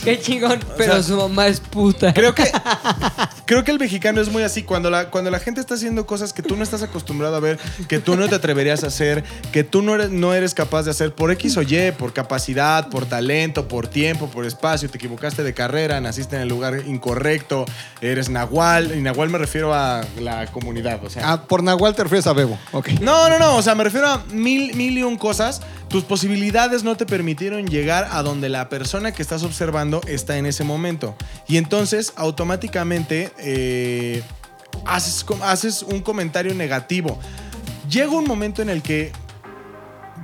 Qué chingón, pero sea, su mamá es puta. Creo que, creo que el mexicano es muy así. Cuando la, cuando la gente está haciendo cosas que tú no estás acostumbrado a ver, que tú no te atreverías a hacer, que tú no eres, no eres capaz de hacer por X o Y, por capacidad, por talento, por tiempo, por espacio, te equivocaste de carrera, naciste en el lugar incorrecto, eres nahual. Y nahual me refiero a la comunidad. O sea, Ah, por Nahual te refieres a Bebo. Ok. no, no, no. O sea, me refiero a mil, mil y un cosas. Tus posibilidades no te permitieron llegar a donde la persona que estás observando está en ese momento. Y entonces, automáticamente, eh, haces, haces un comentario negativo. Llega un momento en el que,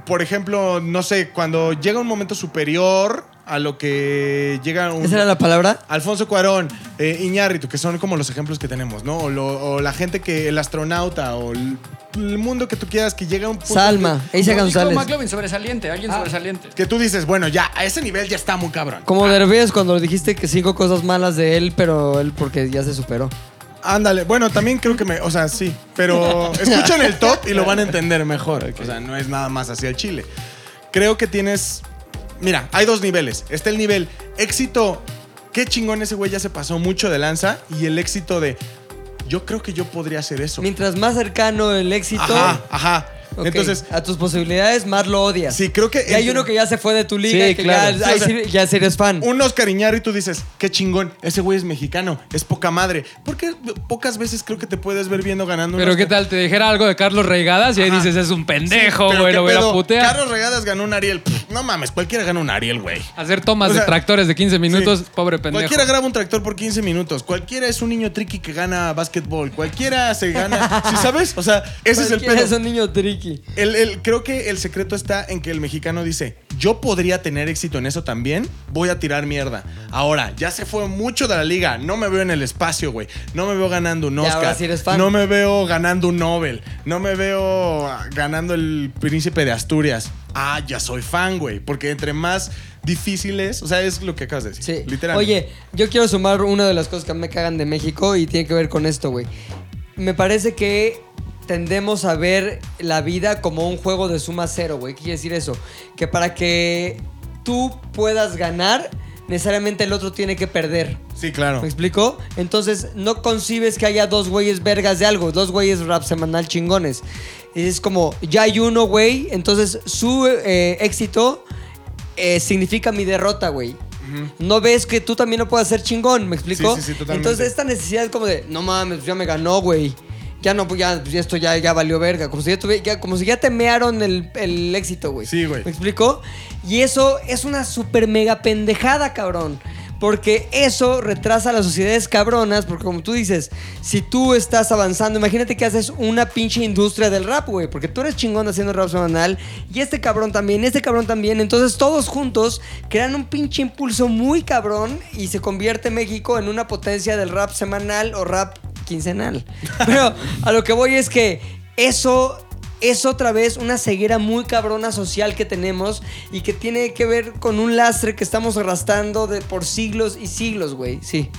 por ejemplo, no sé, cuando llega un momento superior a lo que llega un... ¿Esa era la palabra? Alfonso Cuarón, eh, Iñárritu, que son como los ejemplos que tenemos, ¿no? O, lo- o la gente que, el astronauta, o el, el mundo que tú quieras, que llega a un punto Salma, Isa Dijo González. McLovin, sobresaliente. Alguien sobresaliente. que tú dices, bueno, ya, a ese nivel ya está muy cabrón. Como Derbez cuando dijiste que cinco cosas malas de él, pero él porque ya se superó. Ándale, bueno, también creo que me, o sea, sí, pero escuchan el top y lo van a entender mejor. O sea, no es nada más hacia el Chile. Creo que tienes, mira, hay dos niveles. Está el nivel éxito, qué chingón ese güey ya se pasó mucho de lanza, y el éxito de, yo creo que yo podría hacer eso. Mientras más cercano el éxito, Ajá, ajá. Entonces, a tus posibilidades, más lo odias. sí, creo que... Y hay uno que ya se fue de tu liga Sí, y que claro. ya, Sí, o sea, ya eres fan. Un Oscar Iñárritu y tú dices, qué chingón, ese güey es mexicano, es poca madre. Porque pocas veces creo que te puedes ver viendo ganando un Pero qué tal, te dijera algo de Carlos Reigadas y ahí Ajá. dices, es un pendejo, güey, lo voy a putear. Carlos Regadas ganó un Ariel. Pff, no mames, cualquiera gana un Ariel, güey. Hacer tomas O sea, de tractores de 15 minutos, Sí. pobre pendejo. Cualquiera graba un tractor por 15 minutos. Cualquiera es un niño tricky que gana básquetbol. Cualquiera se gana. ¿Sí sabes? O sea, ese es el pedo. es un niño tricky. El- el- creo que el secreto está en que el mexicano dice, yo podría tener éxito en eso también, voy a tirar mierda. Ahora, ya se fue mucho de la liga, no me veo en el espacio, güey. No me veo ganando un Oscar. ahora sí eres fan. No me veo ganando un Nobel. No me veo ganando el príncipe de Asturias. Ah, ya soy fan, güey. Porque entre más difíciles, o sea, es lo que acabas de decir. Sí. Literal. Oye, yo quiero sumar una de las cosas que me cagan de México y tiene que ver con esto, güey. Me parece que tendemos a ver la vida como un juego de suma cero, güey. ¿Qué quiere decir eso? Que para que tú puedas ganar, necesariamente el otro tiene que perder. Sí, claro. ¿Me explico? Entonces, no concibes que haya dos güeyes vergas de algo, dos güeyes rap semanal chingones. Es como, ya hay uno, güey, entonces su eh, éxito eh, significa mi derrota, güey. No ves que tú también lo puedes hacer chingón, ¿me explico? Sí, sí, sí, totalmente. Entonces, esta necesidad es como de, no mames, ya me ganó, güey. Ya no, pues ya, pues esto ya, ya valió verga. Como si ya, tuve- ya- como si ya te mearon el, el éxito, güey. Sí, güey. ¿Me explico? Y eso es una super mega pendejada, cabrón. Porque eso retrasa a las sociedades cabronas. Porque como tú dices, si tú estás avanzando, imagínate que haces una pinche industria del rap, güey. Porque tú eres chingón haciendo rap semanal. Y este cabrón también, este cabrón también. Entonces todos juntos crean un pinche impulso muy cabrón. Y se convierte México en una potencia del rap semanal o rap quincenal. Pero a lo que voy es que eso es otra vez una ceguera muy cabrona social que tenemos y que tiene que ver con un lastre que estamos arrastrando de por siglos y siglos, güey. Sí.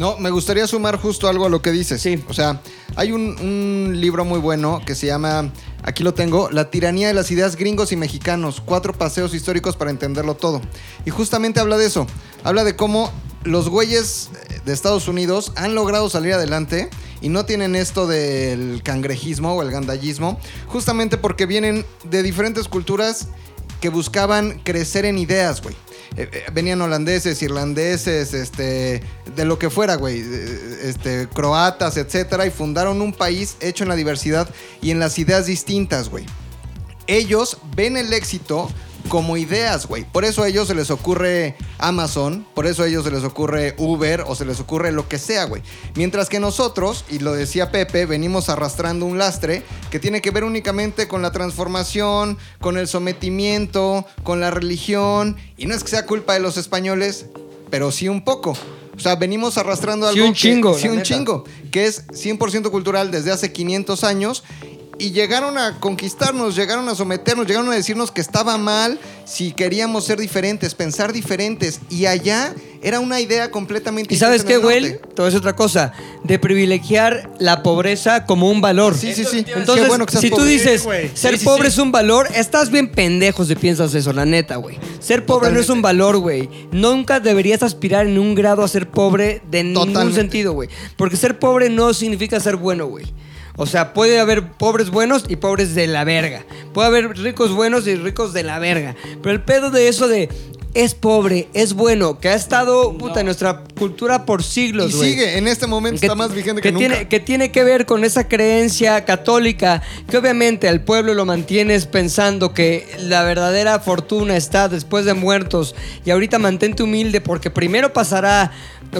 No, me gustaría sumar justo algo a lo que dices. Sí. O sea, hay un, un libro muy bueno que se llama, aquí lo tengo, La tiranía de las ideas gringos y mexicanos, cuatro paseos históricos para entenderlo todo. Y justamente habla de eso. Habla de cómo los güeyes eh, de Estados Unidos han logrado salir adelante y no tienen esto del cangrejismo o el gandallismo, justamente porque vienen de diferentes culturas que buscaban crecer en ideas, güey. Eh, eh, venían holandeses, irlandeses, este, de lo que fuera, güey, eh, este, croatas, etcétera, y fundaron un país hecho en la diversidad y en las ideas distintas, güey. Ellos ven el éxito como ideas, güey. Por eso a ellos se les ocurre Amazon, por eso a ellos se les ocurre Uber o se les ocurre lo que sea, güey. Mientras que nosotros, y lo decía Pepe, venimos arrastrando un lastre que tiene que ver únicamente con la transformación, con el sometimiento, con la religión. Y no es que sea culpa de los españoles, pero sí un poco. O sea, venimos arrastrando Sí, algo. un que- chingo, Sí, la un neta. chingo. Que es 100% cultural desde hace 500 años. Y llegaron a conquistarnos, llegaron a someternos, llegaron a decirnos que estaba mal si queríamos ser diferentes, pensar diferentes. Y allá era una idea completamente ¿Y sabes qué, güey? a decir otra cosa. De privilegiar la pobreza como un valor. Sí, sí, sí. Entonces, bueno que si tú pobre. dices Sí, ser Sí, pobre sí. es un valor, estás bien pendejo si piensas eso, la neta, güey. Ser pobre no es un valor, güey. Nunca deberías aspirar en un grado a ser pobre de ningún sentido, güey. Porque ser pobre no significa ser bueno, güey. O sea, puede haber pobres buenos y pobres de la verga. Puede haber ricos buenos y ricos de la verga. Pero el pedo de eso de es pobre, es bueno, que ha estado puta, en nuestra cultura por siglos, Y güey. sigue, en este momento está más vigente que, nunca. tiene, que tiene que ver con esa creencia católica que obviamente al pueblo lo mantienes pensando que la verdadera fortuna está después de muertos y ahorita mantente humilde porque primero pasará,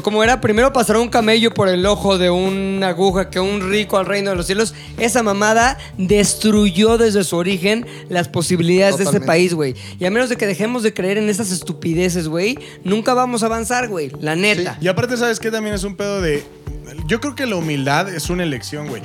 como era, primero pasará un camello por el ojo de una aguja que un rico al reino de los cielos. Esa mamada destruyó desde su origen las posibilidades de este país, güey. Y a menos de que dejemos de creer en esas estupideces, güey, nunca vamos a avanzar, güey. La neta. Y aparte, ¿sabes qué? También es un pedo de. Yo creo que la humildad es una elección, güey.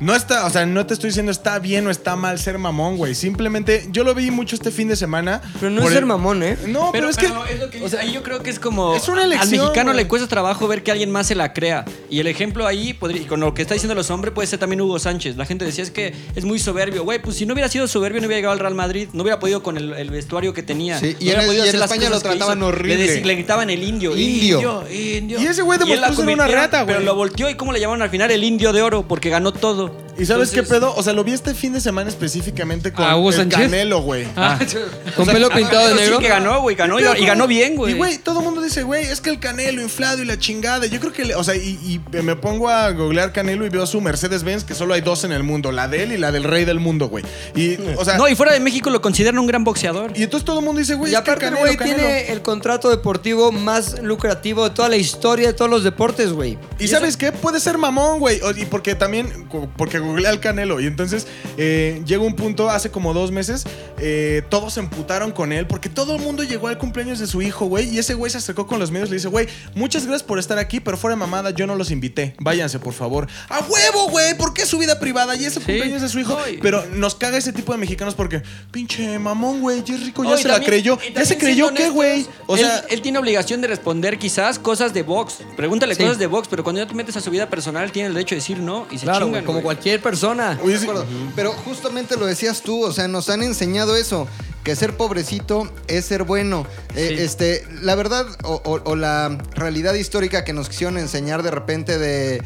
No está, o sea, no te estoy diciendo está bien o está mal ser mamón, güey. Simplemente, yo lo vi mucho este fin de semana. Pero no es ser el- mamón, ¿eh? No, pero, es que. es lo que dice, ahí yo creo que es como Es una al elección, mexicano güey. le cuesta trabajo ver que alguien más se la crea y el ejemplo ahí podría- y con lo que está diciendo los hombres puede ser también Hugo Sánchez la gente decía es que es muy soberbio güey pues si no hubiera sido soberbio no hubiera llegado al Real Madrid no hubiera podido con el, el vestuario que tenía Sí, No y en- hubiera podido y en España cosas lo trataban horrible. le, le gritaban el indio Indio. indio, indio. Y ese güey demostró ser una rata, güey. pero lo volteó y cómo le llamaron al final el indio de oro porque ganó todo 哦。¿Y sabes qué pedo? O sea, lo vi este fin de semana específicamente con ¿A Hugo el Sánchez? Canelo, güey. Ah, Con pelo pintado de Pero negro. sí que ganó güey ganó y, ganó bien güey Y güey, todo el mundo dice, güey, es que el Canelo inflado y la chingada. Yo creo que, le- o sea, y, y me pongo a googlear Canelo y veo su Mercedes-Benz, que solo hay dos en el mundo, la de él y la del rey del mundo, güey. Y, o sea, no y fuera de México lo consideran un gran boxeador y entonces todo el mundo dice, güey, Y es que aparte, Canelo, güey, Canelo. tiene el contrato deportivo más lucrativo de toda la historia de todos los deportes, güey. Y sabes qué? Puede ser mamón, güey. O- Y porque también, porque googleé al Canelo. Y entonces eh, llega un punto, hace como dos meses, eh, todos se emputaron con él. Porque todo el mundo llegó al cumpleaños de su hijo, güey. Y ese güey se acercó con los medios y le dice, güey, muchas gracias por estar aquí, pero fuera de mamada, yo no los invité. Váyanse, por favor. ¡A huevo, güey! ¿Por qué es su vida privada? Y ese cumpleaños de su hijo. Pero nos caga ese tipo de mexicanos porque, pinche mamón, güey, ya es rico, ya se la creyó. ¿Ya se creyó qué, güey? O él- sea, él, tiene obligación de responder quizás cosas de box. Pregúntale Sí. cosas de box, pero cuando ya te metes a su vida personal, tiene el derecho de decir no y se Claro, chingan. como güey. cualquier persona. sí- acuerdo. Pero justamente lo decías tú, o sea, nos han enseñado eso, que ser pobrecito es ser bueno. Eh, este, la verdad, o, o- o la realidad histórica que nos quisieron enseñar de repente de. eh,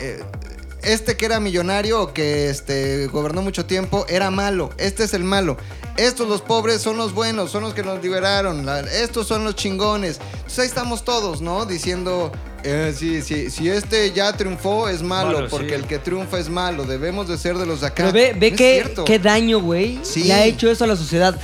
eh, este que era millonario o que este, gobernó mucho tiempo era malo. Este es el malo. Estos los pobres son los buenos, son los que nos liberaron. la- estos son los chingones. Entonces ahí estamos todos, ¿no? Diciendo, eh, sí, sí, si este ya triunfó es malo, Malo, porque sí. el que triunfa es malo. Debemos de ser de los de acá. Pero ve, ve No qué, daño, güey, Sí. le ha hecho eso a la sociedad.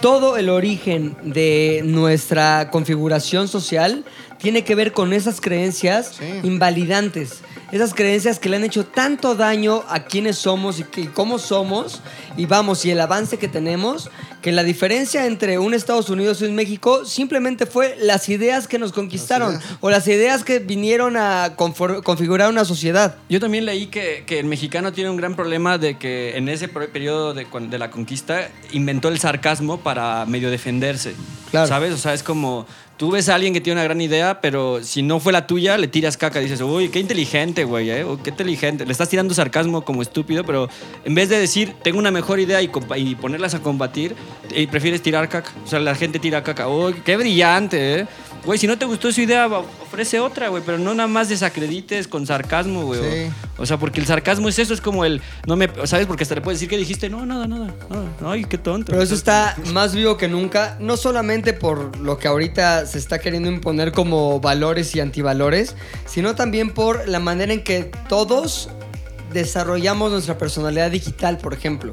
Todo el origen de nuestra configuración social tiene que ver con esas creencias Sí. invalidantes. Esas creencias que le han hecho tanto daño a quienes somos y, que- y cómo somos, y vamos, y el avance que tenemos, que la diferencia entre un Estados Unidos y un México simplemente fue las ideas que nos conquistaron, Las o las ideas que vinieron a configurar una sociedad. Yo también leí que, que el mexicano tiene un gran problema de que en ese per- periodo de, de la conquista inventó el sarcasmo para medio defenderse. Claro. ¿Sabes? O sea, es como tú ves a alguien que tiene una gran idea, pero si no fue la tuya, le tiras caca. Dices, uy, qué inteligente, güey, ¿eh? Qué inteligente. Le estás tirando sarcasmo como estúpido, pero en vez de decir, tengo una mejor idea y, ponerlas a combatir, y prefieres tirar caca. O sea, la gente tira caca. Uy, qué brillante, ¿eh? Güey, si no te gustó su idea, ofrece otra, güey, pero no nada más desacredites con sarcasmo, güey. Sí. O sea, porque el sarcasmo es eso, es como el. No me, ¿Sabes? Porque hasta le puedes decir que dijiste, no, nada, nada. nada. Ay, qué tonto. Pero eso está más vivo que nunca, no solamente por lo que ahorita se está queriendo imponer como valores y antivalores, sino también por la manera en que todos desarrollamos nuestra personalidad digital, por ejemplo.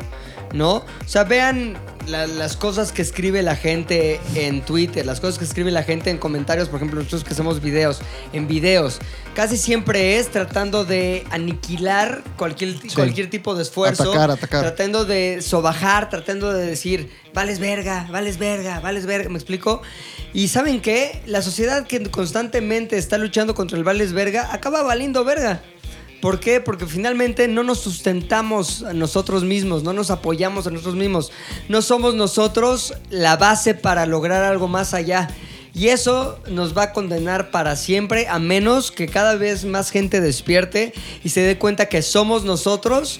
¿No? O sea, vean la- las cosas que escribe la gente en Twitter, las cosas que escribe la gente en comentarios, por ejemplo, nosotros que hacemos videos, en videos. Casi siempre es tratando de aniquilar cualquier, cualquier tipo de esfuerzo. Atacar, atacar. Tratando de sobajar, tratando de decir, vales verga, vales verga, vales verga, ¿me explico? Y ¿saben qué? La sociedad que constantemente está luchando contra el vales verga acaba valiendo verga. ¿Por qué? Porque finalmente no nos sustentamos a nosotros mismos, no nos apoyamos a nosotros mismos. No somos nosotros la base para lograr algo más allá. Y eso nos va a condenar para siempre, a menos que cada vez más gente despierte y se dé cuenta que somos nosotros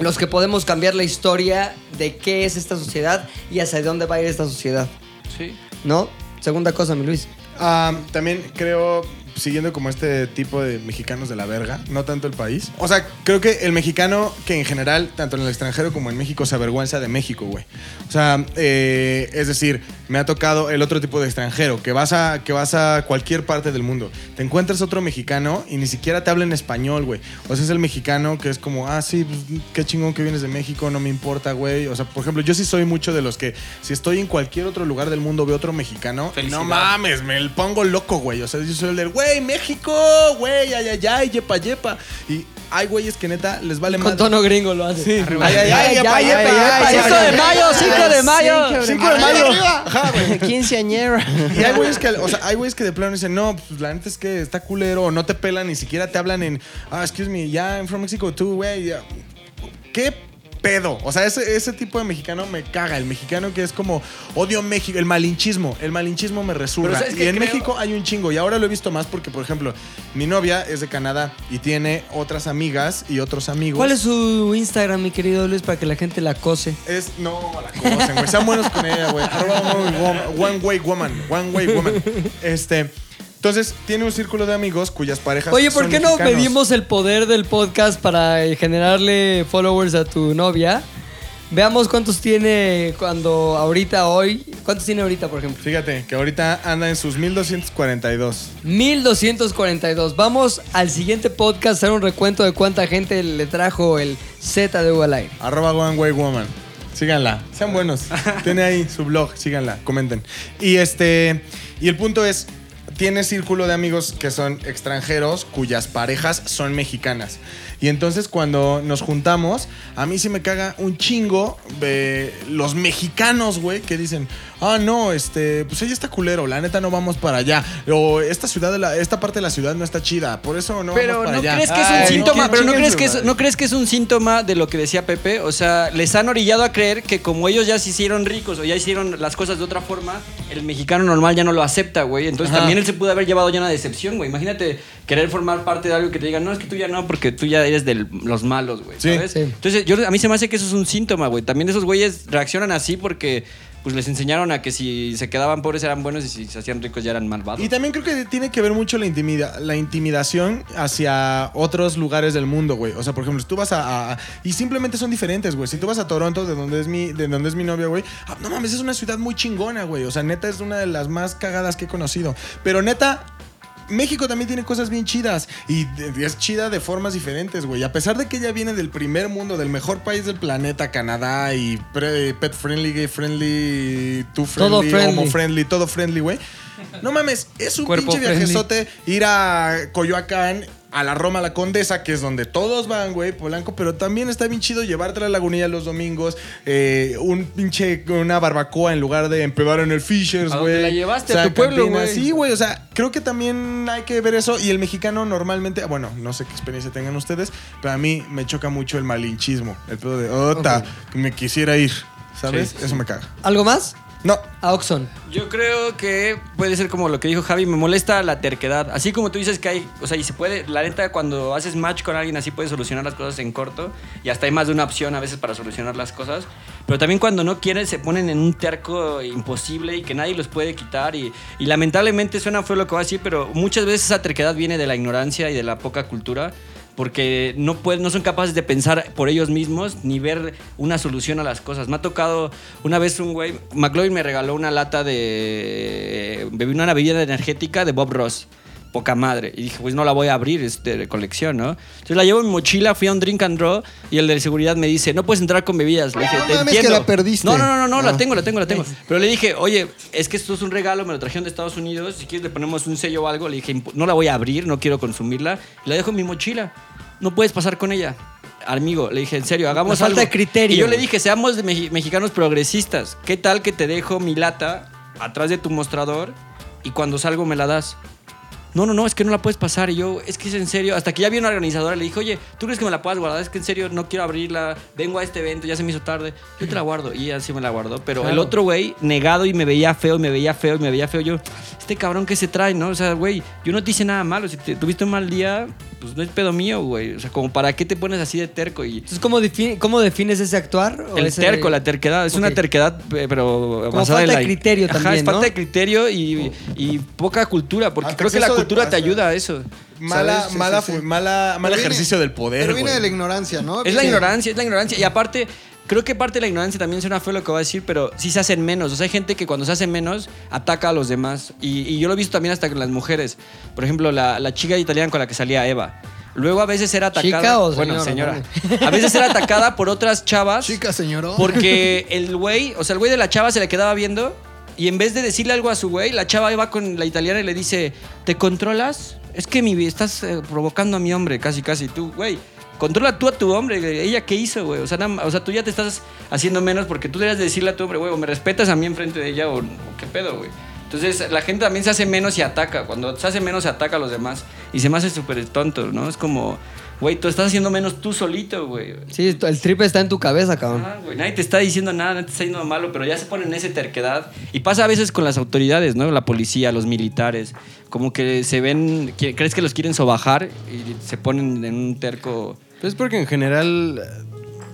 los que podemos cambiar la historia de qué es esta sociedad y hacia dónde va a ir esta sociedad. Sí. ¿No? Segunda cosa, mi Luis. Ah, también creo, siguiendo como este tipo de mexicanos de la verga, no tanto el país. O sea, creo que el mexicano que en general, tanto en el extranjero como en México, se avergüenza de México, güey. O sea, eh, es decir, me ha tocado el otro tipo de extranjero, que vas, a, que vas a cualquier parte del mundo, te encuentras otro mexicano y ni siquiera te habla en español, güey. O sea, es el mexicano que es como, ah, sí, pues, qué chingón que vienes de México, no me importa, güey. O sea, por ejemplo, yo sí soy mucho de los que, si estoy en cualquier otro lugar del mundo, veo otro mexicano, no mames, me pongo loco, güey. O sea, yo soy el del, güey, México, güey, ay, ay, ay, yepa, yepa. Y hay güeyes que neta les vale Con más. tono gringo lo hace. Sí, Arriba. ay, ay, ay, yepa, Ay, yepa, ay, yepa, ay, yepa. ay, 5 de mayo, 5 de mayo. 5 de mayo. Ajá, güey. Quinceañera. Y hay güeyes que, o sea, hay güeyes que de plano dicen, no, pues la neta es que está culero, o no te pelan, ni siquiera te hablan en, ah, excuse me, yeah, I'm from Mexico too, güey. yeah". ¿qué pedo? O sea, ese, ese tipo de mexicano me caga. El mexicano que es como odio México, el malinchismo. El malinchismo me. ¿sabes Y en creo? México hay un chingo. Y ahora lo he visto más porque, por ejemplo, mi novia es de Canadá y tiene otras amigas y otros amigos. ¿Cuál es su Instagram, mi querido Luis, para que la gente la cose? Es, no, la conocen, güey. Sean buenos con ella, güey. Arroba one way woman. One way woman. Este. Entonces, tiene un círculo de amigos cuyas parejas. Oye, ¿por son qué no mexicanos. medimos el poder del podcast para eh, generarle followers a tu novia? Veamos cuántos tiene cuando ahorita, hoy. ¿Cuántos tiene ahorita, por ejemplo? Fíjate que ahorita anda en sus 1242. 1242. Vamos al siguiente podcast a hacer un recuento de cuánta gente le trajo el Z de U al aire. Arroba One Way Woman. Síganla. Sean buenos. Tiene ahí su blog. Síganla. Comenten. Y este. Y el punto es. Tiene círculo de amigos que son extranjeros cuyas parejas son mexicanas. Y entonces cuando nos juntamos, a mí sí me caga un chingo de los mexicanos, güey, que dicen, ah, no, este, pues ella está culero, la neta no vamos para allá. O esta ciudad, de la, esta parte de la ciudad no está chida, por eso no Pero vamos para no allá. crees que es un Ay, síntoma, no, pero no crees que es, no crees que es un síntoma de lo que decía Pepe, o sea, les han orillado a creer que como ellos ya se hicieron ricos o ya hicieron las cosas de otra forma, el mexicano normal ya no lo acepta, güey. Entonces Ajá. también él se pudo haber llevado ya una decepción, güey. Imagínate querer formar parte de algo que te digan, no, es que tú ya no, porque tú ya eres de los malos, güey. Sí. ¿sabes? Sí. Entonces, yo, a mí se me hace que eso es un síntoma, güey. También esos güeyes reaccionan así porque pues les enseñaron a que si se quedaban pobres eran buenos y si se hacían ricos ya eran malvados. Y también creo que tiene que ver mucho la, la intimidación hacia otros lugares del mundo, güey. O sea, por ejemplo, si tú vas a, a- Y simplemente son diferentes, güey. Si tú vas a Toronto, de donde es mi, de donde es mi novia, güey. ah, no mames, es una ciudad muy chingona, güey. O sea, neta es una de las más cagadas que he conocido. Pero neta... México también tiene cosas bien chidas y es chida de formas diferentes, güey. A pesar de que ella viene del primer mundo, del mejor país del planeta, Canadá y pre- pet friendly, gay friendly, tú friendly, Todo friendly. homo friendly, todo friendly, güey. No mames, es un Cuerpo pinche friendly. viajezote ir a Coyoacán, a la Roma La Condesa, que es donde todos van, güey, Polanco, pero también está bien chido llevarte a la lagunilla los domingos, eh, un pinche, una barbacoa en lugar de empedar en el Fishers, ¿A güey. la llevaste? ¿A tu pueblo, güey? Sí, güey, o sea, creo que también hay que ver eso y el mexicano normalmente, bueno, no sé qué experiencia tengan ustedes, pero a mí me choca mucho el malinchismo, el pedo de, ota, que me quisiera ir, ¿sabes? Sí, Eso me caga. ¿Algo más? No, A Oxon. Yo creo que puede ser como lo que dijo Javi, me molesta la terquedad. Así como tú dices que hay, o sea, y se puede, la neta, cuando haces match con alguien así puedes solucionar las cosas en corto y hasta hay más de una opción a veces para solucionar las cosas. Pero también cuando no quieren se ponen en un terco imposible y que nadie los puede quitar. Y, y lamentablemente suena fue lo que voy a decir, pero muchas veces esa terquedad viene de la ignorancia y de la poca cultura. Porque no, pueden, no son capaces de pensar por ellos mismos ni ver una solución a las cosas. Me ha tocado una vez un güey, McLovin me regaló una lata de. Una bebida energética de Bob Ross. Poca madre. Y dije, pues no la voy a abrir, es de colección, ¿no? Entonces la llevo en mi mochila, fui a un drink and draw y el de seguridad me dice, no puedes entrar con bebidas. Le dije, No te mames, que entiendo. la perdiste. No, no, no, no, no, Ah. la tengo, la tengo, la tengo. Pero le dije, oye, es que esto es un regalo, me lo trajeron de Estados Unidos, si quieres le ponemos un sello o algo. Le dije, no la voy a abrir, no quiero consumirla. Y la dejo en mi mochila. No puedes pasar con ella. Amigo, le dije, en serio, hagamos falta algo. de criterio. Y yo le dije, seamos de mexicanos progresistas. ¿Qué tal que te dejo mi lata atrás de tu mostrador y cuando salgo me la das? No, no, no, es que no la puedes pasar. Y yo, es que es en serio. Hasta que ya vi una organizadora, le dije, oye, ¿tú crees que me la puedas guardar? Es que en serio no quiero abrirla. Vengo a este evento, ya se me hizo tarde. Yo te la guardo. Y ella sí me la guardó. Pero el otro güey, negado y me veía feo, y me veía feo, y me veía feo. Yo, este cabrón que se trae, ¿no? O sea, güey, yo no te hice nada malo. Si te, tuviste un mal día, pues no es pedo mío, güey. O sea, como para qué te pones así de terco y. Entonces, ¿cómo, cómo defines ese actuar? o El ese- terco, la terquedad. Es una terquedad, pero Como falta en la... de criterio Ajá, también, es ¿no? falta de criterio y, y poca cultura, porque Hasta creo que la exceso de cultura te ayuda a eso. Mala, mala, sí, mala, mal Pero viene- ejercicio del poder, Pero viene güey. de la ignorancia, ¿no? Es la ignorancia, es la ignorancia. Y aparte, creo que parte de la ignorancia también suena feo lo que voy a decir, pero sí se hacen menos. O sea, hay gente que cuando se hace menos ataca a los demás. Y, y yo lo he visto también hasta con las mujeres. Por ejemplo, la, la chica italiana con la que salía Eva. Luego a veces era atacada. ¿Chica o Bueno, señora? señora. A veces era atacada por otras chavas. Chica, señor. Porque el güey, o sea, el güey de la chava se le quedaba viendo y en vez de decirle algo a su güey, la chava va con la italiana y le dice, ¿te controlas? Es que mi, estás eh, provocando a mi hombre, casi, casi. Tú, güey, controla tú a tu hombre. ¿Ella qué hizo, güey? O sea, o sea, tú ya te estás haciendo menos porque tú debes decirle a tu hombre, güey, o me respetas a mí enfrente de ella o, o qué pedo, güey. Entonces, la gente también se hace menos y ataca. Cuando se hace menos, se ataca a los demás. Y se me hace súper tonto, ¿no? Es como, Güey, tú estás haciendo menos tú solito, güey. Sí, el trip está en tu cabeza, cabrón. Ah, güey, nadie te está diciendo nada, nadie te está diciendo malo, pero ya se ponen en esa terquedad. Y pasa a veces con las autoridades, ¿no? La policía, los militares. Como que se ven, crees que los quieren sobajar y se ponen en un terco. Pues porque en general,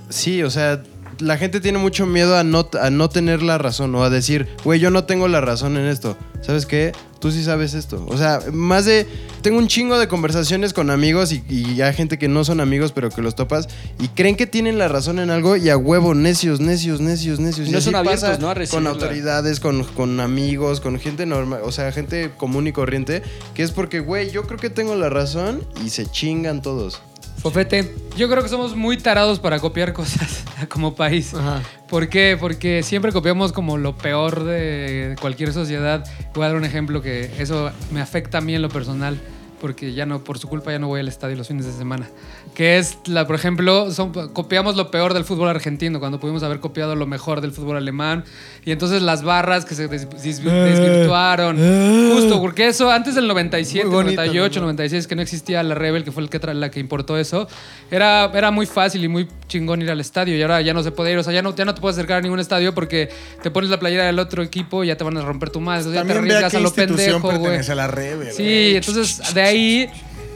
sí, o sea, la gente tiene mucho miedo a no, a no tener la razón o a decir, güey, yo no tengo la razón en esto. ¿Sabes qué? Tú sí sabes esto. O sea, más de... Tengo un chingo de conversaciones con amigos y, y hay gente que no son amigos, pero que los topas y creen que tienen la razón en algo y a huevo, necios, necios, necios, necios. Y no así son abiertos, pasa ¿no? a Con autoridades, con, con amigos, con gente normal, o sea, gente común y corriente, que es porque, güey, yo creo que tengo la razón y se chingan todos. Fofete. Yo creo que somos muy tarados para copiar cosas como país. Ajá. ¿Por qué? Porque siempre copiamos como lo peor de cualquier sociedad. Voy a dar un ejemplo que eso me afecta a mí en lo personal, porque ya no, por su culpa ya no voy al estadio los fines de semana. Que es, la, por ejemplo, son- copiamos lo peor del fútbol argentino, cuando pudimos haber copiado lo mejor del fútbol alemán. Y entonces las barras que se des- dis- desvirtuaron. Justo, porque eso antes del 97, Muy bonito, 98, ¿no? 96, que no existía la Rebel, que fue el que la que importó eso, era, era muy fácil y muy chingón ir al estadio. Y ahora ya no se puede ir. O sea, ya no, ya no te puedes acercar a ningún estadio porque te pones la playera del otro equipo y ya te van a romper tu madre. Entonces ya te También vea arriesgas qué a lo institución pendejo, güey. pertenece a la Rebel. Sí, entonces de ahí.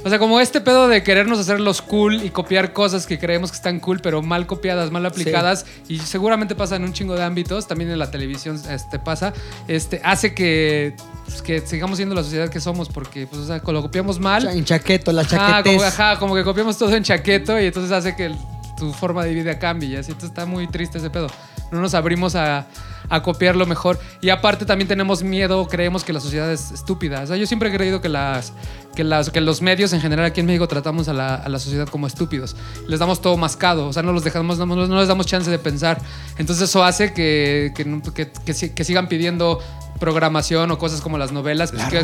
O sea, como este pedo de querernos hacer los cool y copiar cosas que creemos que están cool, pero mal copiadas, mal aplicadas, y seguramente pasa en un chingo de ámbitos, también en la televisión este, pasa, este, hace que, pues, que sigamos siendo la sociedad que somos, porque pues, o sea, lo copiamos mal. En chaqueto, la Ajá, chaquetez. como, ajá, como que copiamos todo en chaqueto y entonces hace que el- tu forma de vida cambie y así. Entonces está muy triste ese pedo. No nos abrimos a, a copiar lo mejor. Y aparte también tenemos miedo, creemos que la sociedad es estúpida. O sea, yo siempre he creído que, las, que, las, que los medios en general aquí en México tratamos a la, a la sociedad como estúpidos. Les damos todo mascado. O sea, no los dejamos, no, les damos chance de pensar. Entonces eso hace que, que, que sigan pidiendo programación o cosas como las novelas. pues, que-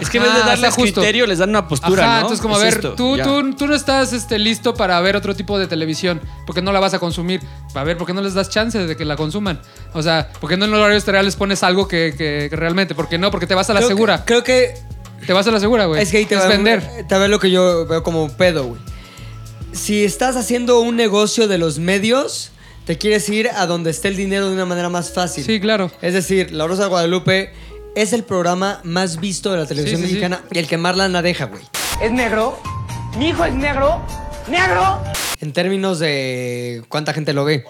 Es que en vez de está justo. criterio, les dan una postura, Ajá, ¿no? entonces como a ver, esto, tú, tú, tú no estás este, listo para ver otro tipo de televisión, porque no la vas a consumir. A ver, ¿por qué no les das chance de que la consuman? O sea, ¿por qué no en los horarios les pones algo que, que- que realmente? ¿Por qué no? Porque te vas a la Creo que- segura. creo que Te vas a la segura, güey. Es que ahí te va vender. Te va lo que yo veo como pedo, güey. Si estás haciendo un negocio de los medios, te quieres ir a donde esté el dinero de una manera más fácil. Sí, claro. Es decir, La Rosa de Guadalupe es el programa más visto de la televisión Sí, sí, sí. mexicana y el que más lana deja, güey. ¿Es negro? ¿Mi hijo es negro? ¡Negro! En términos de cuánta gente lo ve.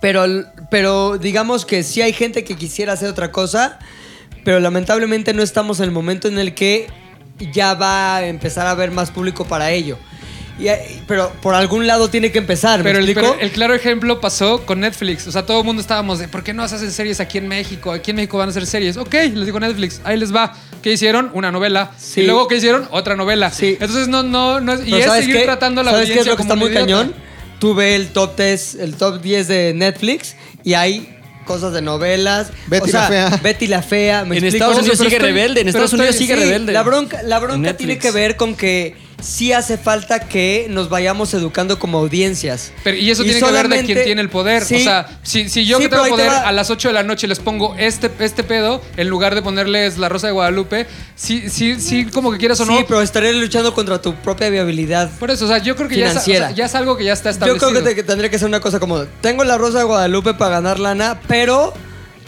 Pero, pero digamos que sí hay gente que quisiera hacer otra cosa, pero lamentablemente no estamos en el momento en el que ya va a empezar a haber más público para ello. Y, pero por algún lado tiene que empezar, ¿me Pero el, explico? pero el claro ejemplo pasó con Netflix. O sea, todo el mundo estábamos de, ¿por qué no hacen series aquí en México? Aquí en México van a hacer series. Ok, les digo Netflix, ahí les va. ¿Qué hicieron? Una novela. Sí. Y luego, ¿qué hicieron? Otra novela. Sí. Entonces, no, no, no es... Y es ¿sabes seguir qué? tratando a la ¿Sabes qué es audiencia lo que como está muy idiota. cañón? Tú ve el top 10, el top 10 de Netflix y hay cosas de novelas. Betty o sea, la Fea. Betty la Fea. ¿me En explico? Estados Unidos sigue estoy- rebelde, en Estados Unidos sigue sí, rebelde. La bronca, la bronca tiene que ver con que sí hace falta que nos vayamos educando como audiencias. Pero, y eso tiene que ver de quien tiene el poder. Sí. o sea, si, si yo Sí, que tengo te poder a las 8 de la noche les pongo este, este pedo, en lugar de ponerles la Rosa de Guadalupe, sí, sí, sí, como que quieras o Sí, no. pero estaría luchando contra tu propia viabilidad. Por eso, o sea, yo creo que ya es, o Financiera. sea, ya es algo que ya está Yo establecido. creo que, te- que tendría que ser una cosa como, tengo la Rosa de Guadalupe para ganar lana, pero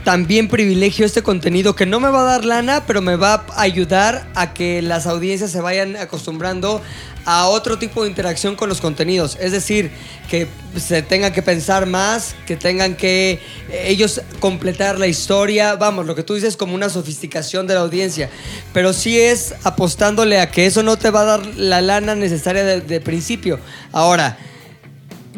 también privilegio este contenido que no me va a dar lana, pero me va a ayudar a que las audiencias se vayan acostumbrando a otro tipo de interacción con los contenidos. Es decir, que se tengan que pensar más, que tengan que eh, ellos completar la historia. Vamos, lo que tú dices como una sofisticación de la audiencia. Pero sí es apostándole a que eso no te va a dar la lana necesaria de, de principio. Ahora,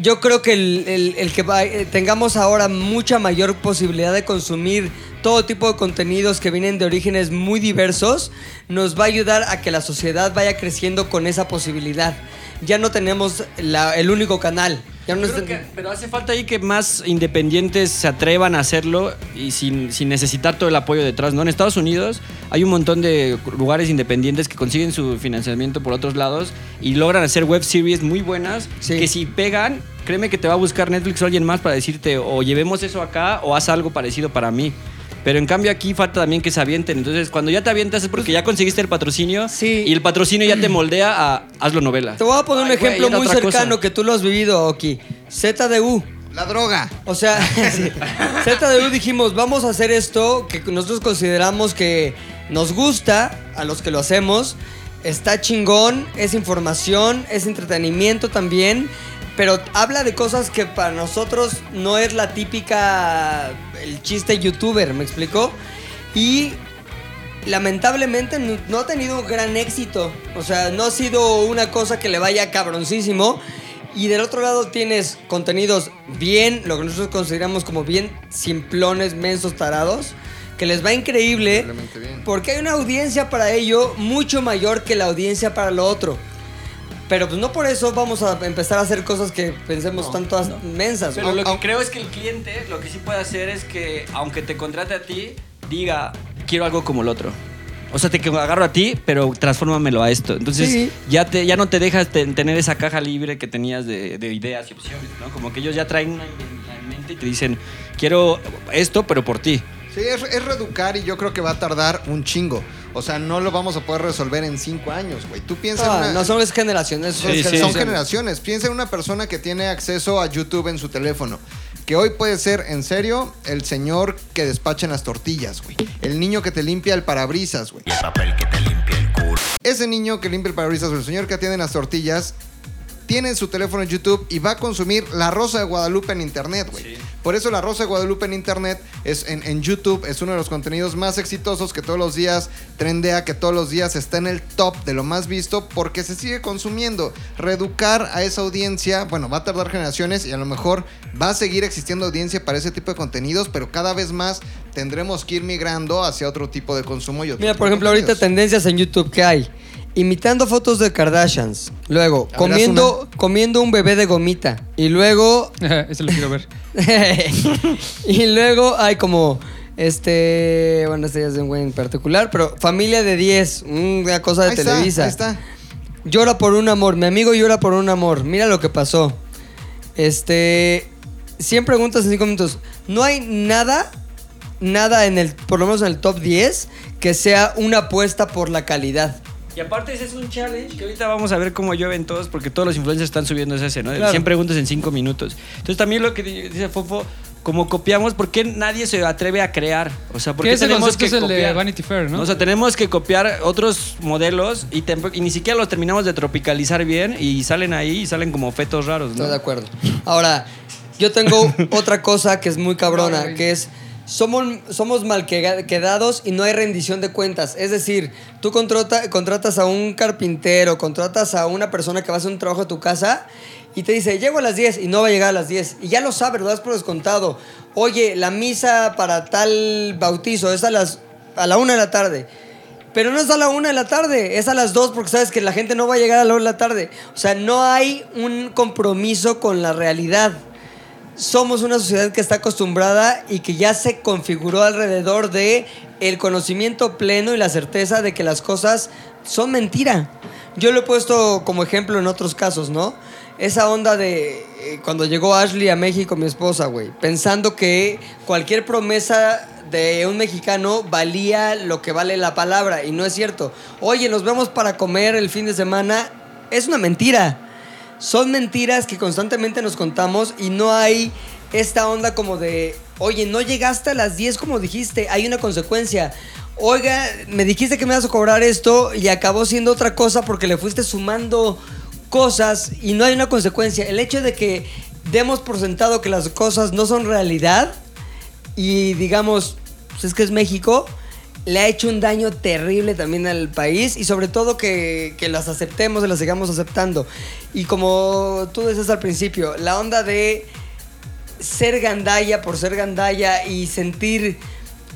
yo creo que el, que eh, tengamos ahora mucha mayor posibilidad de consumir todo tipo de contenidos que vienen de orígenes muy diversos, nos va a ayudar a que la sociedad vaya creciendo con esa posibilidad. Ya no tenemos la- el único canal. Ya no Creo es- que- pero hace falta ahí que más independientes se atrevan a hacerlo y sin, sin necesitar todo el apoyo detrás, ¿no? En Estados Unidos hay un montón de lugares independientes que consiguen su financiamiento por otros lados y logran hacer web series muy buenas Sí. que si pegan, créeme que te va a buscar Netflix o alguien más para decirte o llevemos eso acá o haz algo parecido para mí. Pero en cambio aquí falta también que se avienten. Entonces, cuando ya te avientas es porque ya conseguiste el patrocinio Sí. y el patrocinio ya te moldea a hazlo novela. Te voy a poner un Ay, ejemplo muy cercano cosa. que tú lo has vivido, Oki. ZDU. La droga. O sea, sí. ZDU dijimos, vamos a hacer esto que nosotros consideramos que nos gusta a los que lo hacemos. Está chingón, es información, es entretenimiento también, pero habla de cosas que para nosotros no es la típica, el chiste youtuber, ¿me explicó? Y lamentablemente no, ha tenido gran éxito. O sea, no ha sido una cosa que le vaya cabroncísimo. Y del otro lado tienes contenidos bien, lo que nosotros consideramos como bien simplones, mensos, tarados, que les va increíble. Bien. Porque hay una audiencia para ello mucho mayor que la audiencia para lo otro. Pero pues no por eso vamos a empezar a hacer cosas que pensemos tanto mensas. Pero lo que creo es que el cliente lo que sí puede hacer es que, aunque te contrate a ti, diga, quiero algo como el otro. O sea, te agarro a ti, pero transfórmamelo a esto. Entonces, Sí. ya, te, ya no te dejas te- tener esa caja libre que tenías de, de ideas y opciones, ¿no? Como que ellos ya traen una en mente y te dicen, quiero esto, pero por ti. Sí, es, es reeducar y yo creo que va a tardar un chingo. O sea, no lo vamos a poder resolver en cinco años, güey. Tú piensas en Ah, una... no son las generaciones. son Sí, sí. Son generaciones. generaciones. Piensa en una persona que tiene acceso a YouTube en su teléfono. Que hoy puede ser, en serio, el señor que despacha en las tortillas, güey. El niño que te limpia el parabrisas, güey. Ese niño que limpia el parabrisas o el señor que atiende las tortillas tiene su teléfono en YouTube y va a consumir La Rosa de Guadalupe en Internet, güey. Por eso La Rosa de Guadalupe en Internet es en, en YouTube es uno de los contenidos más exitosos que todos los días trendea, que todos los días está en el top de lo más visto porque se sigue consumiendo. Reeducar a esa audiencia, bueno, va a tardar generaciones y a lo mejor va a seguir existiendo audiencia para ese tipo de contenidos, pero cada vez más tendremos que ir migrando hacia otro tipo de consumo y otro Mira, por ejemplo, ahorita tendencias en YouTube que hay. Imitando fotos de Kardashians. Luego, A ver, comiendo, comiendo un bebé de gomita. Y luego. Ese lo quiero ver. y luego hay como. Este. Bueno, este ya es de un güey en particular. Pero familia de 10. Una cosa de Ahí está, Televisa. ahí está. Llora por un amor. Mi amigo llora por un amor. Mira lo que pasó. Este. 100 preguntas en 5 minutos. No hay nada, nada en el, por lo menos en el top 10, que sea una apuesta por la calidad. Y aparte ese es un challenge que ahorita vamos a ver cómo llueven todos porque todos los influencers están subiendo ese, ¿no? De Claro. 100 preguntas en 5 minutos. Entonces también lo que di- dice Fofo, como copiamos, ¿por qué nadie se atreve a crear? O sea, ¿por qué ese tenemos que es el de copiar? Vanity Fair, ¿no? O sea, tenemos que copiar otros modelos y, y ni siquiera los terminamos de tropicalizar bien y salen ahí y salen como fetos raros, ¿no? Estoy de acuerdo. Ahora, yo tengo otra cosa que es muy cabrona, que es somos, somos mal quedados y no hay rendición de cuentas. Es decir, tú contrata- contratas a un carpintero, contratas a una persona que va a hacer un trabajo a tu casa y te dice, llego a las 10 y no va a llegar a las 10. Y ya lo sabes, lo das por descontado. Oye, la misa para tal bautizo es a las a la una de la tarde. Pero no es a la una de la tarde, es a las dos porque sabes que la gente no va a llegar a la una de la tarde. O sea, no hay un compromiso con la realidad. Somos una sociedad que está acostumbrada y que ya se configuró alrededor de el conocimiento pleno y la certeza de que las cosas son mentira. Yo lo he puesto como ejemplo en otros casos, ¿no? Esa onda de eh, cuando llegó Ashley a México, mi esposa, güey, pensando que cualquier promesa de un mexicano valía lo que vale la palabra y no es cierto. Oye, nos vemos para comer el fin de semana, es una mentira. Son mentiras que constantemente nos contamos y no hay esta onda como de, oye, no llegaste a las 10 como dijiste, hay una consecuencia. Oiga, me dijiste que me vas a cobrar esto y acabó siendo otra cosa porque le fuiste sumando cosas y no hay una consecuencia. El hecho de que demos por sentado que las cosas no son realidad y digamos, pues es que es México, le ha hecho un daño terrible también al país y sobre todo que, que las aceptemos y las sigamos aceptando. Y como tú decías al principio, la onda de ser gandalla por ser gandalla y sentir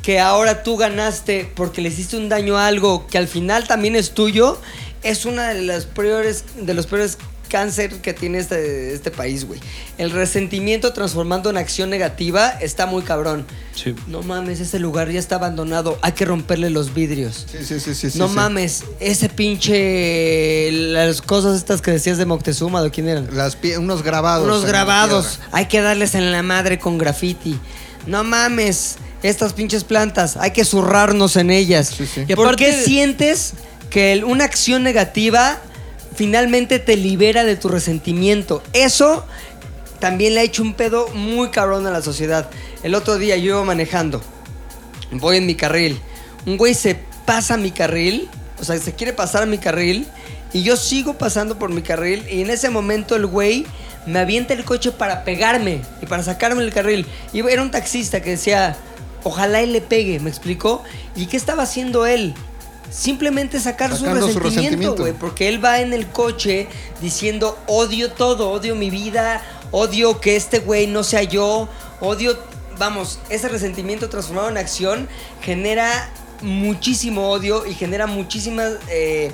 que ahora tú ganaste porque le hiciste un daño a algo que al final también es tuyo, es una de las peores, de los peores cáncer que tiene este, este país, güey. El resentimiento transformando en acción negativa está muy cabrón. Sí. No mames, ese lugar ya está abandonado, hay que romperle los vidrios. Sí, sí, sí, sí. sí, no sí. mames, ese pinche. Las cosas estas que decías de Moctezuma, ¿de quién eran? Las pie- unos grabados. Unos grabados. Hay que darles en la madre con graffiti. No mames. estas pinches plantas, hay que zurrarnos en ellas. Y ¿Por qué sientes que el- una acción negativa finalmente te libera de tu resentimiento? Eso también le ha hecho un pedo muy cabrón a la sociedad. El otro día yo iba manejando, voy en mi carril, un güey se pasa mi carril, o sea, se quiere pasar a mi carril, y yo sigo pasando por mi carril, y en ese momento el güey me avienta el coche para pegarme y para sacarme del carril. Y era un taxista que decía, ojalá él le pegue, ¿me explicó? ¿Y qué estaba haciendo él? Simplemente sacar su resentimiento, güey. Porque él va en el coche diciendo, odio todo, odio mi vida, odio que este güey no sea yo, odio, vamos, ese resentimiento transformado en acción genera muchísimo odio y genera muchísimas eh,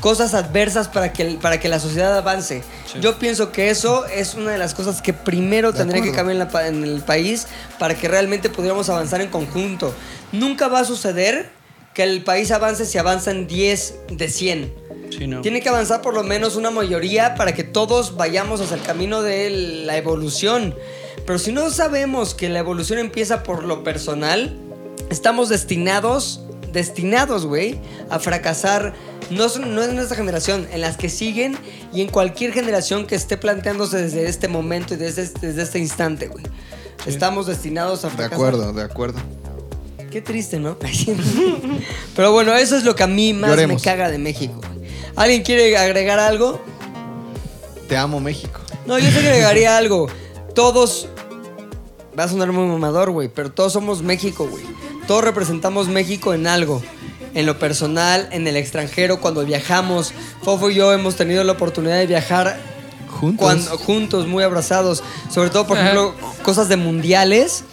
cosas adversas para que, para que la sociedad avance. Yo pienso que eso es una de las cosas que primero De tendría que cambiar en, la pa- en el país para que realmente pudiéramos avanzar en conjunto. Nunca va a suceder que el país avance si avanzan 10 de 100. Sí, no. Tiene que avanzar por lo menos una mayoría para que todos vayamos hacia el camino de la evolución. Pero si no sabemos que la evolución empieza por lo personal, estamos destinados, destinados, güey, a fracasar. No, son- no en esta generación, en las que siguen y en cualquier generación que esté planteándose desde este momento y desde, este- desde este instante, güey. Estamos destinados a De fracasar. acuerdo, de acuerdo. Qué triste, ¿no? Pero bueno, eso es lo que a mí más Lloremos. me caga de México. ¿Alguien quiere agregar algo? Te amo, México. No, yo te agregaría algo. Todos. Va a sonar muy mamador, güey, pero todos somos México, güey. Todos representamos México en algo. En lo personal, en el extranjero, cuando viajamos. Fofo y yo hemos tenido la oportunidad de viajar Juntos. cuando- juntos, muy abrazados. Sobre todo, por ejemplo, cosas de mundiales.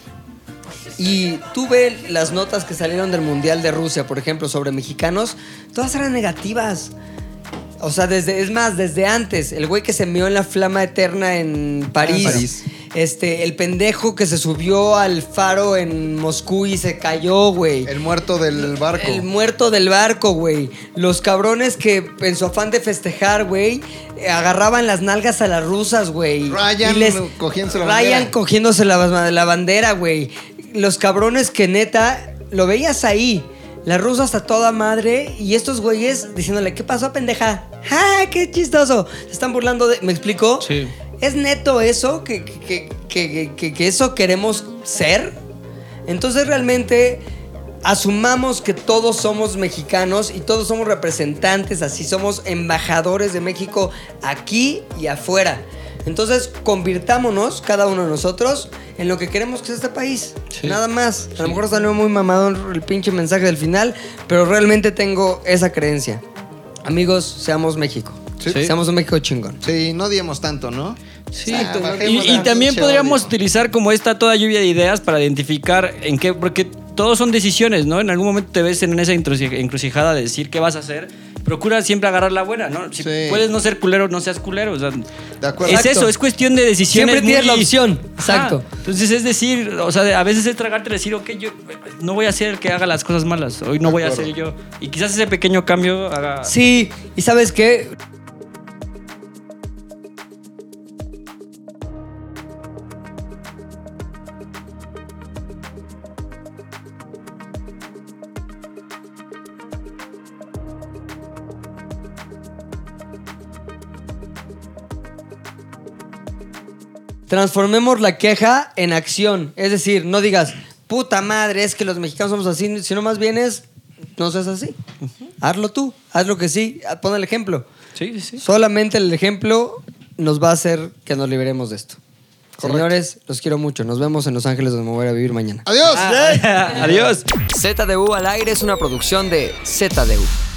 Y tuve las notas que salieron del Mundial de Rusia, por ejemplo, sobre mexicanos. Todas eran negativas. O sea, desde, es más, desde antes, el güey que se meó en la flama eterna en París. Ah, París. Este, el pendejo que se subió al faro en Moscú y se cayó, güey. El muerto del barco. El muerto del barco, güey. Los cabrones que en su afán de festejar, güey, agarraban las nalgas a las rusas, güey. Ryan Y cogiéndose la Ryan bandera. cogiéndose la, la bandera, güey. Los cabrones que neta, lo veías ahí. La rusa hasta toda madre y estos güeyes diciéndole, ¿qué pasó, pendeja? ¡Ah, qué chistoso! Se están burlando de... ¿Me explico? Sí. ¿Es neto eso? ¿Que, que, que- que- que eso queremos ser? Entonces realmente asumamos que todos somos mexicanos y todos somos representantes, así somos embajadores de México aquí y afuera. Entonces convirtámonos, cada uno de nosotros, en lo que queremos que sea este país. Sí. Nada más. A lo mejor salió muy mamado el pinche mensaje del final, pero realmente tengo esa creencia. Amigos, seamos México. Sí. Seamos un México chingón. Sí, no odiemos tanto, ¿no? Sí, Ah, y- y, también podríamos odio. utilizar como esta toda lluvia de ideas para identificar en qué, porque todos son decisiones, ¿no? En algún momento te ves en esa encruci- encrucijada de decir qué vas a hacer. Procura siempre agarrar la buena, ¿no? Si Sí. puedes no ser culero, no seas culero. o sea, De acuerdo. es Exacto. eso, es cuestión de decisiones. Siempre tienes muy- la opción, Ajá. exacto. Entonces es decir, o sea, a veces es tragarte y decir, ok, yo no voy a ser el que haga las cosas malas. Hoy no voy a ser yo. Y quizás ese pequeño cambio haga. Sí, y sabes qué? Transformemos la queja en acción. Es decir, no digas, puta madre, es que los mexicanos somos así, sino más bien es, no seas así. Hazlo tú, haz lo que sí, pon el ejemplo. Sí, sí, sí. Solamente el ejemplo nos va a hacer que nos liberemos de esto. Señores, los quiero mucho. Nos vemos en Los Ángeles donde me voy a vivir mañana. ¡Adiós! Adiós. ZDU al aire es una producción de ZDU.